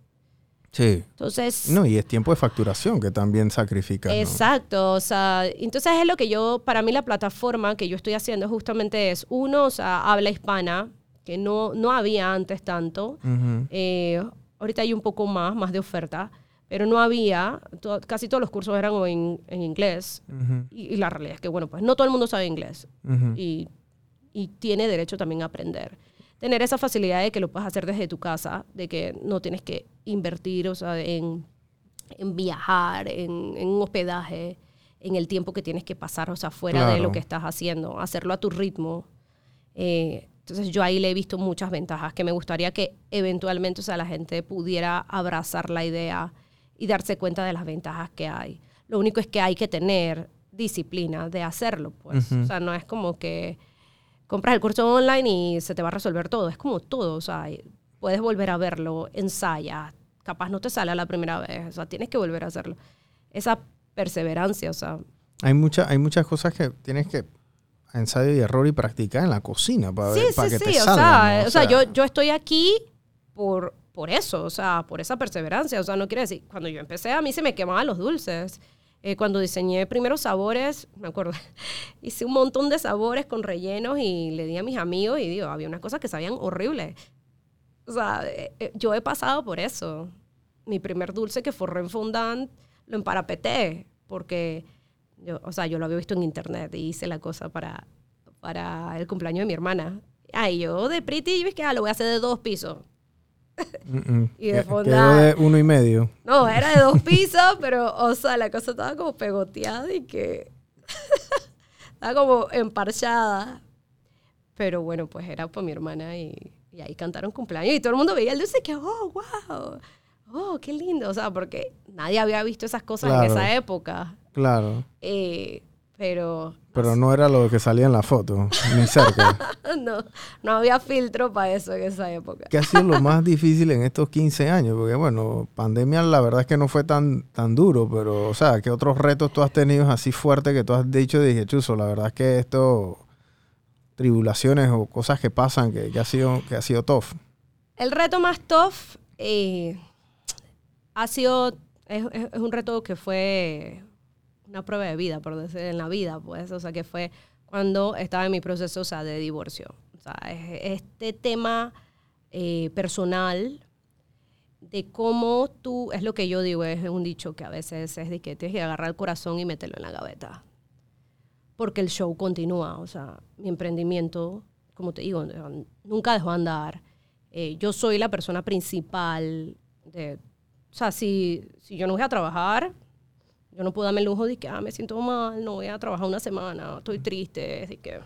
Sí. Entonces, No, y es tiempo de facturación que también sacrifica. ¿no? Exacto, o sea, entonces es lo que yo, para mí la plataforma que yo estoy haciendo justamente es, uno, o sea, habla hispana, que no, no había antes tanto, Ujú. Eh, ahorita hay un poco más, más de oferta, pero no había, to- casi todos los cursos eran en, en inglés, Ujú. y, y la realidad es que, bueno, pues no todo el mundo sabe inglés, Ujú. y, y tiene derecho también a aprender. Tener esa facilidad de que lo puedes hacer desde tu casa, de que no tienes que invertir o sea, en, en viajar, en, en un hospedaje, en el tiempo que tienes que pasar, o sea, fuera de Claro. lo que estás haciendo, hacerlo a tu ritmo. Eh, entonces yo ahí le he visto muchas ventajas que me gustaría que eventualmente o sea, la gente pudiera abrazar la idea y darse cuenta de las ventajas que hay. Lo único es que hay que tener disciplina de hacerlo, pues. Ujú. O sea, no es como que compras el curso online y se te va a resolver todo. Es como todo, o sea, puedes volver a verlo, ensaya, capaz no te sale a la primera vez, o sea, tienes que volver a hacerlo. Esa perseverancia, o sea, Hay, mucha, hay muchas cosas que tienes que ensayo y error y practicar en la cocina para, sí, ver, para sí, que sí, te o, salga. sea, ¿no? o sea, yo, yo estoy aquí por, por eso, o sea, por esa perseverancia, o sea, no quiere decir, cuando yo empecé a mí se me quemaban los dulces. Eh, cuando diseñé primeros sabores, me acuerdo, [laughs] hice un montón de sabores con rellenos y le di a mis amigos y digo, había unas cosas que sabían horribles. O sea, eh, eh, yo he pasado por eso. Mi primer dulce que forré en fondant lo emparapeté porque yo, o sea, yo lo había visto en internet y hice la cosa para, para el cumpleaños de mi hermana. Ay, yo de pretty, es que ah, lo voy a hacer de dos pisos. Mm, mm. [laughs] y de fondant. Quedó de uno y medio. No, era de dos pisos, [laughs] pero, o sea, la cosa estaba como pegoteada y que [laughs] estaba como emparchada. Pero bueno, pues era por mi hermana y, y ahí cantaron cumpleaños y todo el mundo veía el dulce que, oh, wow, oh, qué lindo. O sea, porque nadie había visto esas cosas Claro. en esa época. Claro. Eh, pero Pero no era lo que salía en la foto, ni cerca. [laughs] no, no había filtro para eso en esa época. ¿Qué ha sido lo más difícil en estos 15 años? Porque bueno, pandemia la verdad es que no fue tan, tan duro, pero o sea, ¿qué otros retos tú has tenido así fuerte que tú has dicho? Dije, Chuzo, la verdad es que esto, tribulaciones o cosas que pasan que, que ha, sido, que ha sido tough. El reto más tough eh, ha sido, es, es- es un reto que fue una prueba de vida, por decir, en la vida, pues, o sea, que fue cuando estaba en mi proceso, o sea, de divorcio. O sea, es- este tema eh, personal de cómo tú, es lo que yo digo, es un dicho que a veces es de que tienes que agarrar el corazón y meterlo en la gaveta. Porque el show continúa, o sea, mi emprendimiento, como te digo, nunca dejó de andar. Eh, yo soy la persona principal de, o sea, si, si yo no voy a trabajar, yo no puedo darme el lujo de que, ah, me siento mal, no voy a trabajar una semana, estoy triste, así que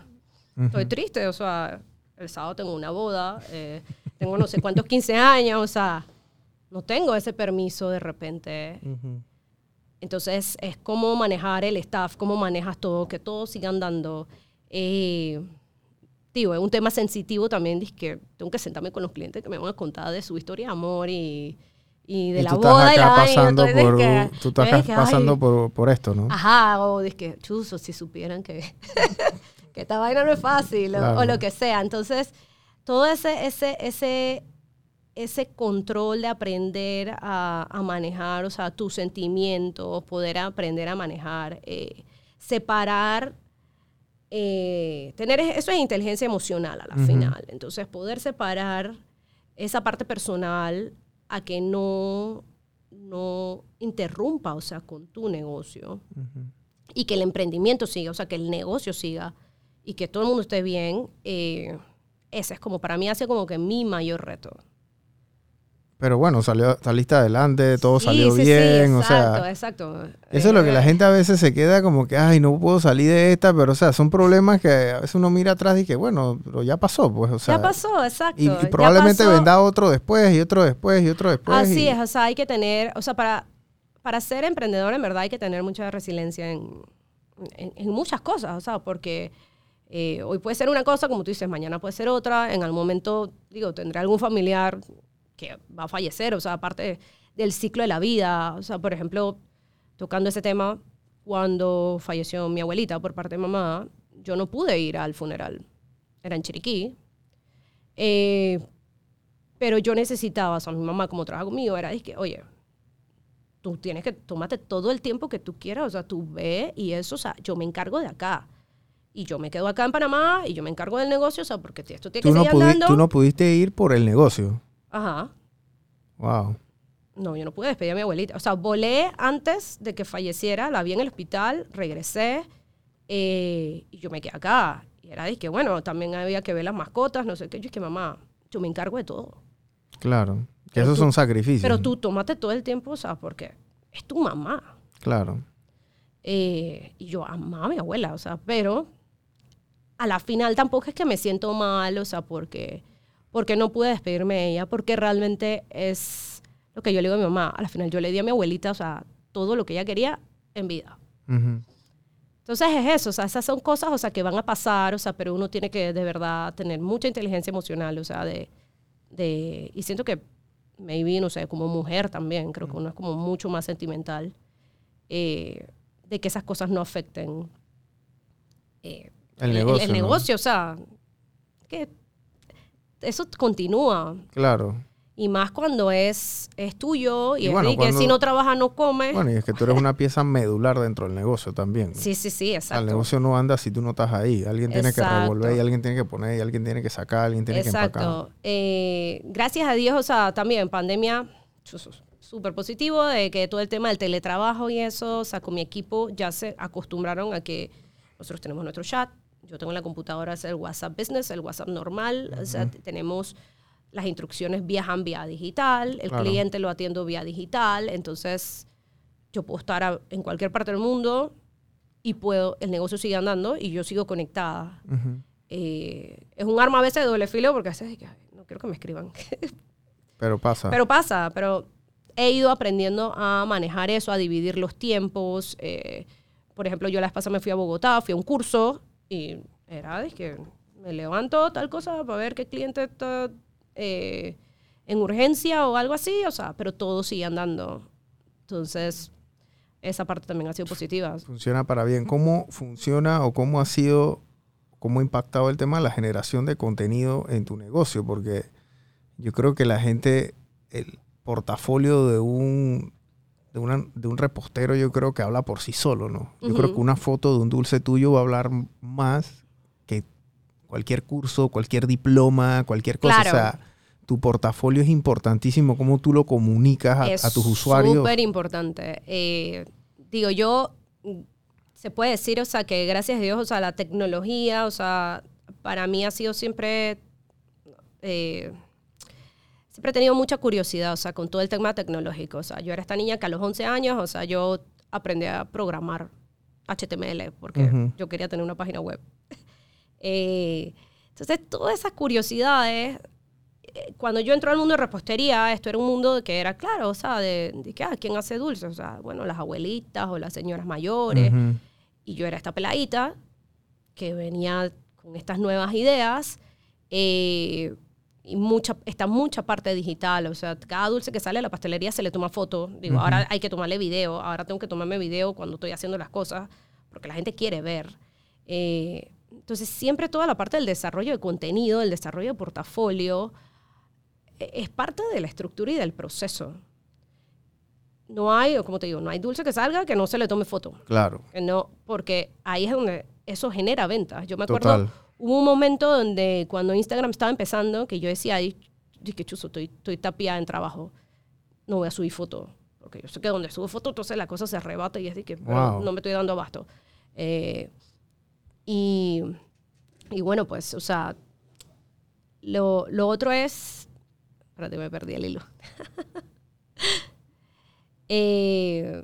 estoy triste, o sea, el sábado tengo una boda, eh, tengo no sé cuántos 15 años, o sea, no tengo ese permiso de repente. Entonces, es cómo manejar el staff, cómo manejas todo, que todo siga andando. Eh, digo, es un tema sensitivo también, es que tengo que sentarme con los clientes que me van a contar de su historia de amor y, y de Y la tú estás boda y la pasando por, que- tú estás que, pasando por, por esto, ¿no? Ajá, o de que, chuzo, si supieran que, [laughs] que esta vaina no es fácil, o- Claro. o, lo que sea. Entonces, todo ese, ese, ese, ese control de aprender a, a manejar, o sea, tus sentimientos, poder aprender a manejar, eh, separar, eh, tener, eso es inteligencia emocional a la final. Entonces, poder separar esa parte personal a que no, no interrumpa, o sea, con tu negocio y que el emprendimiento siga, o sea, que el negocio siga y que todo el mundo esté bien, eh, ese es como, para mí, hace como que mi mayor reto. Pero bueno, salió, saliste adelante, todo Sí, salió sí, sí, bien, o exacto, sea... exacto. Eso es lo que la Eh, gente a veces se queda como que, ay, no puedo salir de esta, pero o sea, son problemas que a veces uno mira atrás y que, bueno, pero ya pasó, pues, o sea... ya pasó, exacto. Y, probablemente vendrá otro después y otro después y otro después. Así y- es, o sea, hay que tener, o sea, para, para ser emprendedor en verdad hay que tener mucha resiliencia en, en, en muchas cosas, o sea, porque eh, hoy puede ser una cosa, como tú dices, mañana puede ser otra, en algún momento, digo, tendré algún familiar que va a fallecer, o sea, aparte del ciclo de la vida, o sea, por ejemplo, tocando ese tema, cuando falleció mi abuelita por parte de mamá, yo no pude ir al funeral, era en Chiriquí, eh, pero yo necesitaba, o sea, mi mamá como trabaja conmigo, era, que, oye, tú tienes que, tómate todo el tiempo que tú quieras, o sea, tú ve y eso, o sea, yo me encargo de acá. Y yo me quedo acá en Panamá y yo me encargo del negocio, o sea, porque esto tiene que tú, seguir andando. tú no pudiste ir por el negocio. Ajá. Wow. No, yo no pude despedir a mi abuelita. O sea, volé antes de que falleciera, la vi en el hospital, regresé eh, y yo me quedé acá. Y era de que, bueno, también había que ver las mascotas, no sé qué. Yo es que, mamá, yo me encargo de todo. Claro. Que esos son sacrificios. Pero tú tómate todo el tiempo, o sea, porque es tu mamá. Claro. Eh, y yo amaba a mi abuela, o sea, pero a la final tampoco es que me siento mal, o sea, porque, porque no pude despedirme de ella, porque realmente es lo que yo le digo a mi mamá. A la final yo le di a mi abuelita, o sea, todo lo que ella quería en vida. Ujú. Entonces es eso, o sea, esas son cosas, o sea, que van a pasar, o sea, pero uno tiene que de verdad tener mucha inteligencia emocional, o sea, de, de y siento que maybe, no sé, como mujer también, creo que uno es como mucho más sentimental, eh, de que esas cosas no afecten eh, El negocio, el ¿no? negocio, o sea, que eso continúa. Claro. Y más cuando es, es tuyo y, Y es bueno, de que cuando- si no trabajas no comes. Bueno, y es que tú eres una pieza medular dentro del negocio también. ¿no? sí, sí, sí, exacto. el negocio no anda si tú no estás ahí. Alguien tiene que Exacto. revolver y alguien tiene que poner y alguien tiene que sacar, alguien tiene que empacar. Exacto. Eh, gracias a Dios, o sea, también pandemia, súper positivo de que todo el tema del teletrabajo y eso, o sea, con mi equipo ya se acostumbraron a que nosotros tenemos nuestro chat, yo tengo en la computadora es el WhatsApp Business, el WhatsApp normal, o sea, tenemos las instrucciones viajan vía digital, el Claro. cliente lo atiendo vía digital, entonces yo puedo estar a- en cualquier parte del mundo y puedo, el negocio sigue andando y yo sigo conectada Ujú. eh, es un arma a veces de doble filo porque a veces es que, "Ay, no quiero que me escriban. [laughs] Pero pasa. pero pasa, pero he ido aprendiendo a manejar eso, a dividir los tiempos. eh, por ejemplo, yo la vez pasada me fui a Bogotá, fui a un curso y era de que me levanto tal cosa para ver qué cliente está eh, en urgencia o algo así, o sea, pero todo sigue andando. Entonces, esa parte también ha sido positiva. funciona para bien. ¿Cómo funciona o cómo ha sido, cómo ha impactado el tema de la generación de contenido en tu negocio? Porque yo creo que la gente, el portafolio de un, de una- de un repostero, yo creo que habla por sí solo, ¿no? Yo creo que una foto de un dulce tuyo va a hablar más que cualquier curso, cualquier diploma, cualquier cosa. Claro. O sea, tu portafolio es importantísimo, cómo tú lo comunicas a, es a tus usuarios. súper importante. Eh, digo, yo, se puede decir, o sea, que gracias a Dios, o sea, la tecnología, o sea, para mí ha sido siempre, eh, siempre he tenido mucha curiosidad, o sea, con todo el tema tecnológico. O sea, yo era esta niña que a los 11 años, o sea, yo aprendí a programar HTML porque Ujú. yo quería tener una página web. [laughs] Eh, entonces, todas esas curiosidades eh, cuando yo entré al mundo de repostería, esto era un mundo que era claro, o sea, de, de que, ah, ¿quién hace dulces? O sea, bueno, las abuelitas o las señoras mayores. Ujú. Y yo era esta peladita que venía con estas nuevas ideas. eh, y mucha, está mucha parte digital, o sea, cada dulce que sale a la pastelería se le toma foto. Digo, ahora hay que tomarle video, ahora tengo que tomarme video cuando estoy haciendo las cosas, porque la gente quiere ver. Eh, entonces, siempre toda la parte del desarrollo de contenido, el desarrollo de portafolio, eh, es parte de la estructura y del proceso. No hay, como te digo, no hay dulce que salga que no se le tome foto. Claro. No, porque ahí es donde eso genera ventas. Yo me acuerdo, Total. Hubo un momento donde cuando Instagram estaba empezando, que yo decía, que chuzo, estoy, estoy tapiada en trabajo, no voy a subir foto. Porque yo sé que donde subo foto, entonces la cosa se arrebata y es de que Wow. no me estoy dando abasto. Eh, y, y bueno, pues, o sea, lo, lo otro es... Espérate, me perdí el hilo. [laughs] Eh,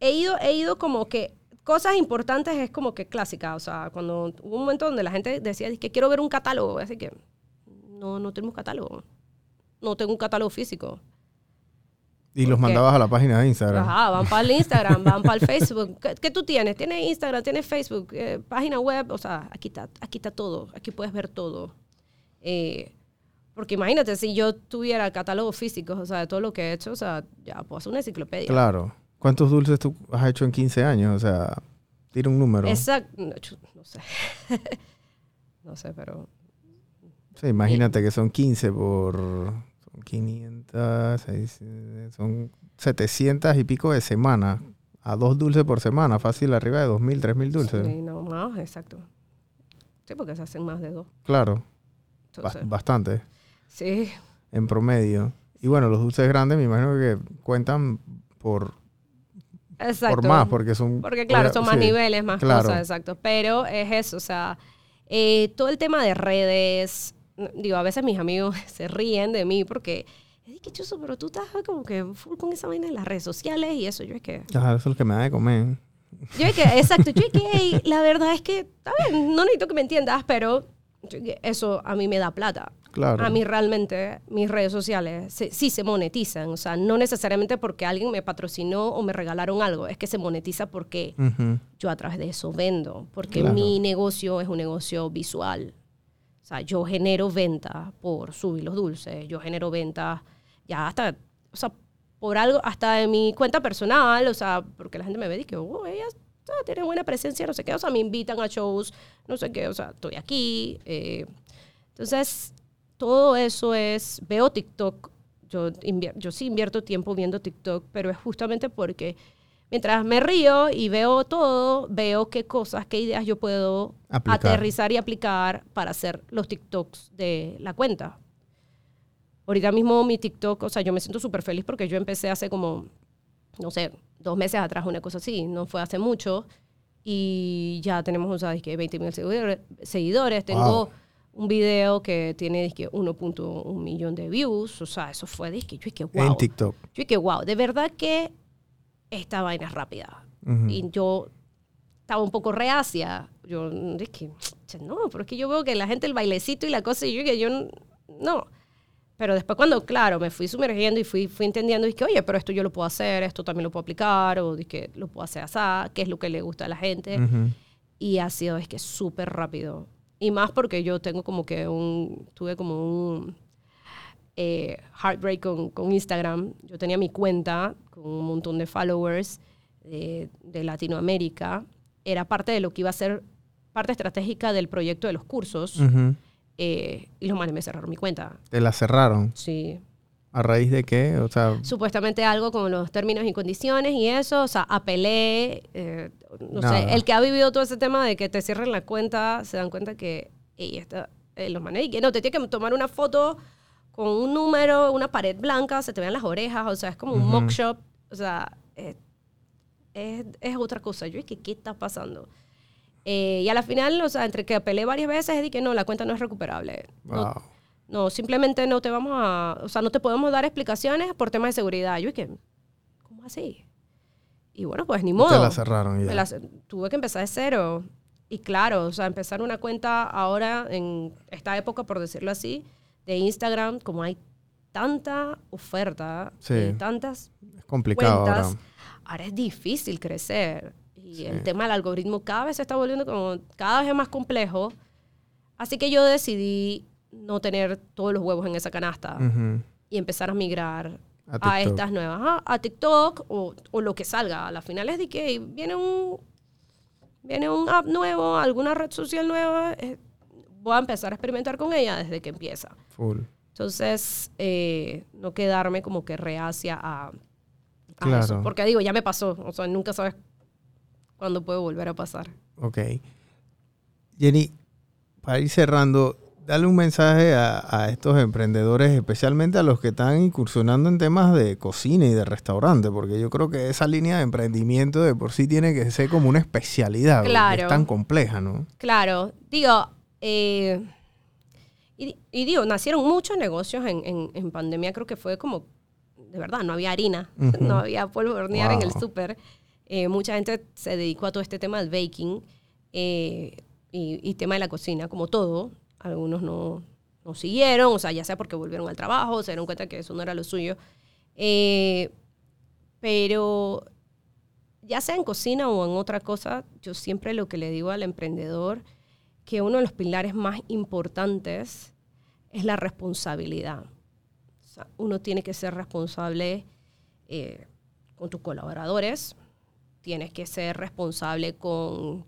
he ido, he ido como que cosas importantes es como que clásica. O sea, cuando hubo un momento donde la gente decía que quiero ver un catálogo, así que no, no tenemos catálogo. No tengo un catálogo físico. Y los mandabas a la página de Instagram. Ajá, van para el [laughs] Instagram, van para el Facebook. ¿Qué, qué tú tienes? ¿Tienes Instagram? ¿Tienes Facebook? eh, página web? O sea, aquí está, aquí está todo. Aquí puedes ver todo. Eh, porque imagínate, si yo tuviera catálogos físicos, o sea, de todo lo que he hecho, o sea, ya puedo hacer una enciclopedia. Claro. ¿Cuántos dulces tú has hecho en 15 años? O sea, tira un número. Exacto. No, no sé. [laughs] no sé, pero... Sí, imagínate que son 15 por... Son 500, seis- eh, son 700 y pico de semana. A dos dulces por semana. Fácil arriba de 2.000, 3.000 dulces. Sí, no, más, exacto. Sí, porque se hacen más de dos. Claro. Entonces, bastante. sí, En promedio. Y bueno, los dulces grandes me imagino que cuentan por, exacto. por más, porque son... Porque claro, son más sí. niveles, más claro. cosas, exacto. Pero es eso, o sea, eh, todo el tema de redes, digo, a veces mis amigos [laughs] se ríen de mí porque, es chuzo, pero tú estás como que full con esa vaina en las redes sociales y eso. Yo es que, Ah, eso es lo que me da de comer. yo es que, exacto, yo es que, "Ey, la verdad es que, está bien, no necesito que me entiendas, pero eso a mí me da plata. Claro. A mí realmente mis redes sociales se- sí se monetizan, o sea, no necesariamente porque alguien me patrocinó o me regalaron algo, es que se monetiza porque Ujú. yo a través de eso vendo, porque Claro. mi negocio es un negocio visual. O sea, yo genero ventas por subir los dulces, yo genero ventas ya hasta, o sea, por algo, hasta de mi cuenta personal, o sea, porque la gente me ve y que, oh, ella ah, tiene buena presencia, no sé qué, o sea, me invitan a shows, no sé qué, o sea, estoy aquí. eh. Entonces, todo eso es, veo TikTok, yo, yo sí invierto tiempo viendo TikTok, pero es justamente porque mientras me río y veo todo, veo qué cosas, qué ideas yo puedo Aplicar. aterrizar y aplicar para hacer los TikToks de la cuenta. Ahorita mismo mi TikTok, o sea, yo me siento súper feliz porque yo empecé hace como, no sé, dos meses atrás, una cosa así, no fue hace mucho. Y ya tenemos, sea, que 20 mil seguidores, seguidores. Tengo Wow. un video que tiene dizque, 1.1 millón de views. O sea, eso fue, dizque, yo dije, wow. En TikTok. Yo dije, wow, de verdad que esta vaina es rápida. Ujú. Y yo estaba un poco reacia. Yo dije, "Che, no, pero es que yo veo que la gente, el bailecito y la cosa, y yo que yo no. Pero después cuando, claro, me fui sumergiendo y fui, fui entendiendo, dije, oye, pero esto yo lo puedo hacer, esto también lo puedo aplicar, o dije, lo puedo hacer así, qué es lo que le gusta a la gente. Ujú. Y ha sido, es que súper rápido. Y más porque yo tengo como que un, tuve como un eh, heartbreak con, con Instagram. Yo tenía mi cuenta con un montón de followers de, de Latinoamérica. Era parte de lo que iba a ser parte estratégica del proyecto de los cursos. Ujú. Eh, y los manes me cerraron mi cuenta. Te la cerraron. Sí. ¿A raíz de qué? O sea, Supuestamente algo con los términos y condiciones y eso. O sea, apelé. eh, no Nada. sé, el que ha vivido todo ese tema de que te cierren la cuenta, se dan cuenta que ey, está, eh, los manes, y que no, te tiene que tomar una foto con un número, una pared blanca, se te vean las orejas, o sea, es como un Ujú. mock shop. O sea, eh, es, es otra cosa. Yo es que, ¿qué está pasando? Eh, y a la final, o sea, entre que apelé varias veces, dije que no, la cuenta no es recuperable. No, wow. no, simplemente no te vamos a, o sea, no te podemos dar explicaciones por temas de seguridad. Yo que, ¿cómo así? Y bueno, pues ni modo. Te la cerraron y ya. la tuve que empezar de cero. Y claro, o sea, empezar una cuenta ahora en esta época, por decirlo así, de Instagram, como hay tanta oferta, Sí. eh, tantas Es complicado cuentas, ahora. ahora es difícil crecer. Y, Y el tema del algoritmo cada vez se está volviendo como, cada vez es más complejo. Así que yo decidí no tener todos los huevos en esa canasta Ujú. y empezar a migrar A a, TikTok. estas nuevas, Ajá, a TikTok o, o lo que salga. A la final es de que viene un, viene un app nuevo, alguna red social nueva, eh, voy a empezar a experimentar con ella desde que empieza. Full. Entonces, eh, no quedarme como que reacia a, a Claro. eso. Porque digo, ya me pasó. O sea, nunca sabes cuándo puede volver a pasar. Ok. Jenny, para ir cerrando, dale un mensaje a, a estos emprendedores, especialmente a los que están incursionando en temas de cocina y de restaurante, porque yo creo que esa línea de emprendimiento de por sí tiene que ser como una especialidad, Claro. es tan compleja, ¿no? Claro, digo, eh, y, y digo, nacieron muchos negocios en, en- en pandemia, creo que fue como, de verdad, no había harina, [laughs] no había polvo de hornear en el súper. Eh, mucha gente se dedicó a todo este tema del baking eh, y, y tema de la cocina, como todo. Algunos no, no siguieron, o sea, ya sea porque volvieron al trabajo, se dieron cuenta que eso no era lo suyo. Eh, pero ya sea en cocina o en otra cosa, yo siempre lo que le digo al emprendedor, que uno de los pilares más importantes es la responsabilidad. O sea, uno tiene que ser responsable eh, con tus colaboradores, tienes que ser responsable con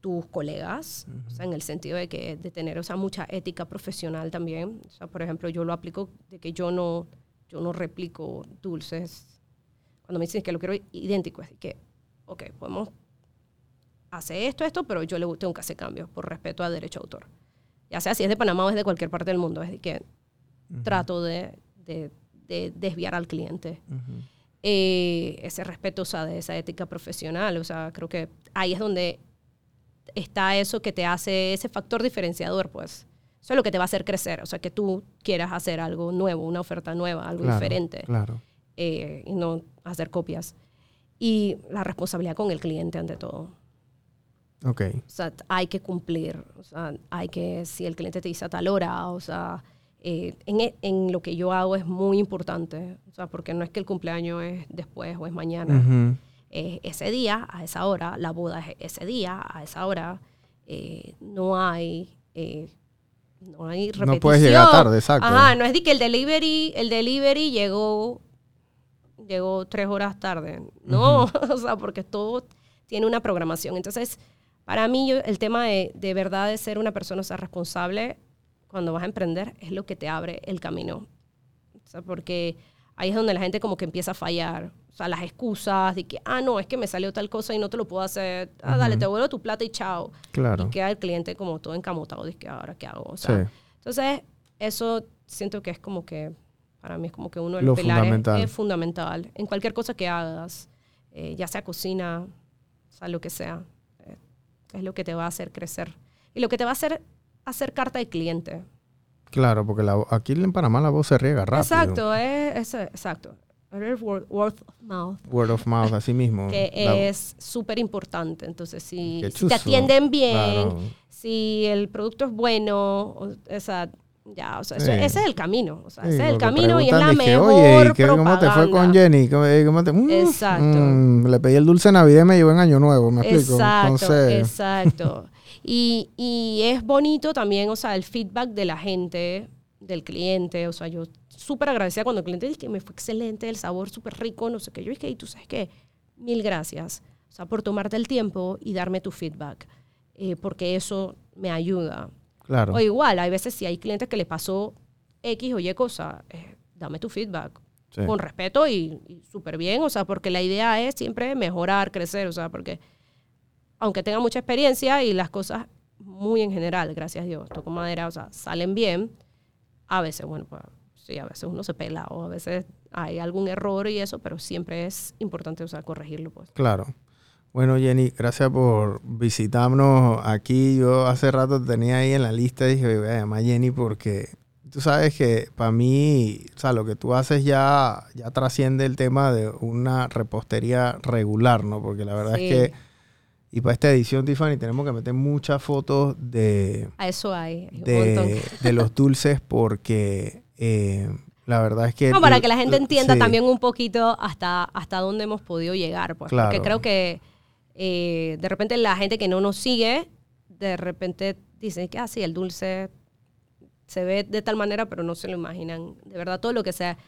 tus colegas, o sea, en el sentido de que de tener o sea, mucha ética profesional también. O sea, por ejemplo, yo lo aplico de que yo no, yo no replico dulces. Cuando me dicen que lo quiero idéntico, es que, ok, podemos hacer esto, esto, pero yo le tengo que hacer cambios por respeto al derecho de autor. Ya sea si es de Panamá o es de cualquier parte del mundo, es de que trato de, de- de desviar al cliente Ujú. Eh, ese respeto, o sea, de esa ética profesional. O sea, creo que ahí es donde está eso que te hace ese factor diferenciador, pues. Eso es lo que te va a hacer crecer. O sea, que tú quieras hacer algo nuevo, una oferta nueva, algo Claro, diferente, Claro. eh, y no hacer copias. Y la responsabilidad con el cliente ante todo. Ok. O sea, hay que cumplir. O sea, hay que, si el cliente te dice a tal hora, o sea, eh, en, e- en lo que yo hago es muy importante. O sea, porque no es que el cumpleaños es después o es mañana. Ujú. Es ese día, a esa hora. La boda es ese día, a esa hora. Eh, no hay... eh, no hay repetición. No puedes llegar tarde, exacto. Ajá, no es de que el delivery, el delivery llegó, llegó tres horas tarde. No, [laughs] o sea, porque todo tiene una programación. Entonces, para mí, yo- el tema de, de verdad de ser una persona o sea, responsable cuando vas a emprender es lo que te abre el camino. O sea, porque ahí es donde la gente como que empieza a fallar. O sea, las excusas de que, ah, no, es que me salió tal cosa y no te lo puedo hacer. Ah, dale, te vuelvo tu plata y chao. Claro. Y queda el cliente como todo encamotado. Dice que ahora qué hago. O sea, Sí. entonces, eso siento que es como que, para mí es como que uno de Lo los pilares fundamental. es fundamental. En cualquier cosa que hagas, eh, ya sea cocina, o sea, lo que sea, eh, es lo que te va a hacer crecer. Y lo que te va a hacer acercarte al cliente. Claro, porque la- aquí en Panamá la voz se riega rápido. Exacto, es, es- exacto. Word, word of mouth. Word of mouth, así mismo. [laughs] Que La- es súper importante. Entonces, si, si te atienden bien, Claro. si el producto es bueno, o, o sea, ya, o sea, Sí. ese es el camino. O sea, Sí, ese es el camino y es la dije, mejor Oye, ¿y qué- ¿cómo te fue con propaganda". Jenny? ¿Cómo, eh, cómo te- Mm, Exacto. mm, le pedí el dulce de Navidad y me llevó en Año Nuevo, ¿me explico? Exacto, Entonces, exacto. [laughs] Y, y es bonito también, o sea, el feedback de la gente, del cliente. O sea, yo súper agradecida cuando el cliente dice que me fue excelente, el sabor súper rico, no sé qué. Yo dije, y tú sabes qué, mil gracias. O sea, por tomarte el tiempo y darme tu feedback. eh, porque eso me ayuda. claro. O igual, hay veces si hay clientes que le pasó X o Y cosa, eh, dame tu feedback. Sí. Con respeto y, y súper bien, o sea, porque la idea es siempre mejorar, crecer, o sea, porque aunque tenga mucha experiencia y las cosas muy en general, gracias a Dios, toco madera, o sea, salen bien, a veces, bueno, pues sí, a veces uno se pela o a veces hay algún error y eso, pero siempre es importante, o sea, corregirlo, pues. Claro. Bueno, Jenny, gracias por visitarnos aquí. Yo hace rato te tenía ahí en la lista y dije, voy a llamar a Jenny porque tú sabes que para mí, o sea, lo que tú haces ya, ya trasciende el tema de una repostería regular, ¿no? Porque la verdad Sí. es que, y para esta edición, Tiffany, tenemos que meter muchas fotos de, A eso hay, de, de los dulces porque eh, la verdad es que... No, para que la gente entienda sí. también un poquito hasta, hasta dónde hemos podido llegar, pues. Claro. Porque creo que Eh, de repente la gente que no nos sigue, de repente dice que así el dulce se ve de tal manera, pero no se lo imaginan. De verdad, todo lo que sea,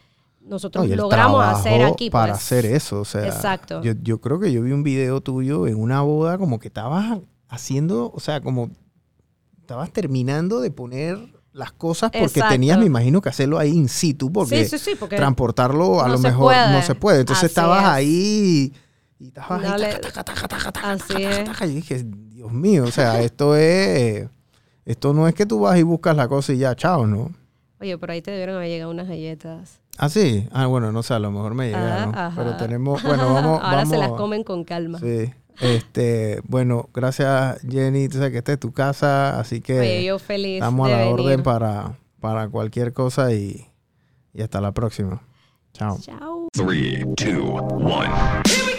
nosotros No, logramos hacer aquí. para pues, hacer eso. O sea, Exacto. Yo, yo creo que yo vi un video tuyo en una boda como que estabas haciendo, o sea, como estabas terminando de poner las cosas porque Exacto. tenías, me imagino, que hacerlo ahí in situ porque Sí, sí, sí, porque transportarlo a no lo mejor no puede. se puede. Entonces Así estabas es. ahí y estabas No ahí. le- taca, taca, taca, Así es. Y dije, Dios mío, o sea, esto es... Esto no es que tú vas y buscas la cosa y ya, chao, ¿no? Oye, por ahí te debieron haber llegado unas galletas. Ah, sí. Ah, bueno, no sé, a lo mejor me llegaron. Ajá. Pero tenemos, bueno, vamos, [laughs] Ahora se las comen con calma. Sí. Este, bueno, gracias Jenny, tú sabes que esta es tu casa, así que Oye, yo feliz estamos a la venir. orden para, para cualquier cosa y, y hasta la próxima. Chao. Chao. Three, two, one.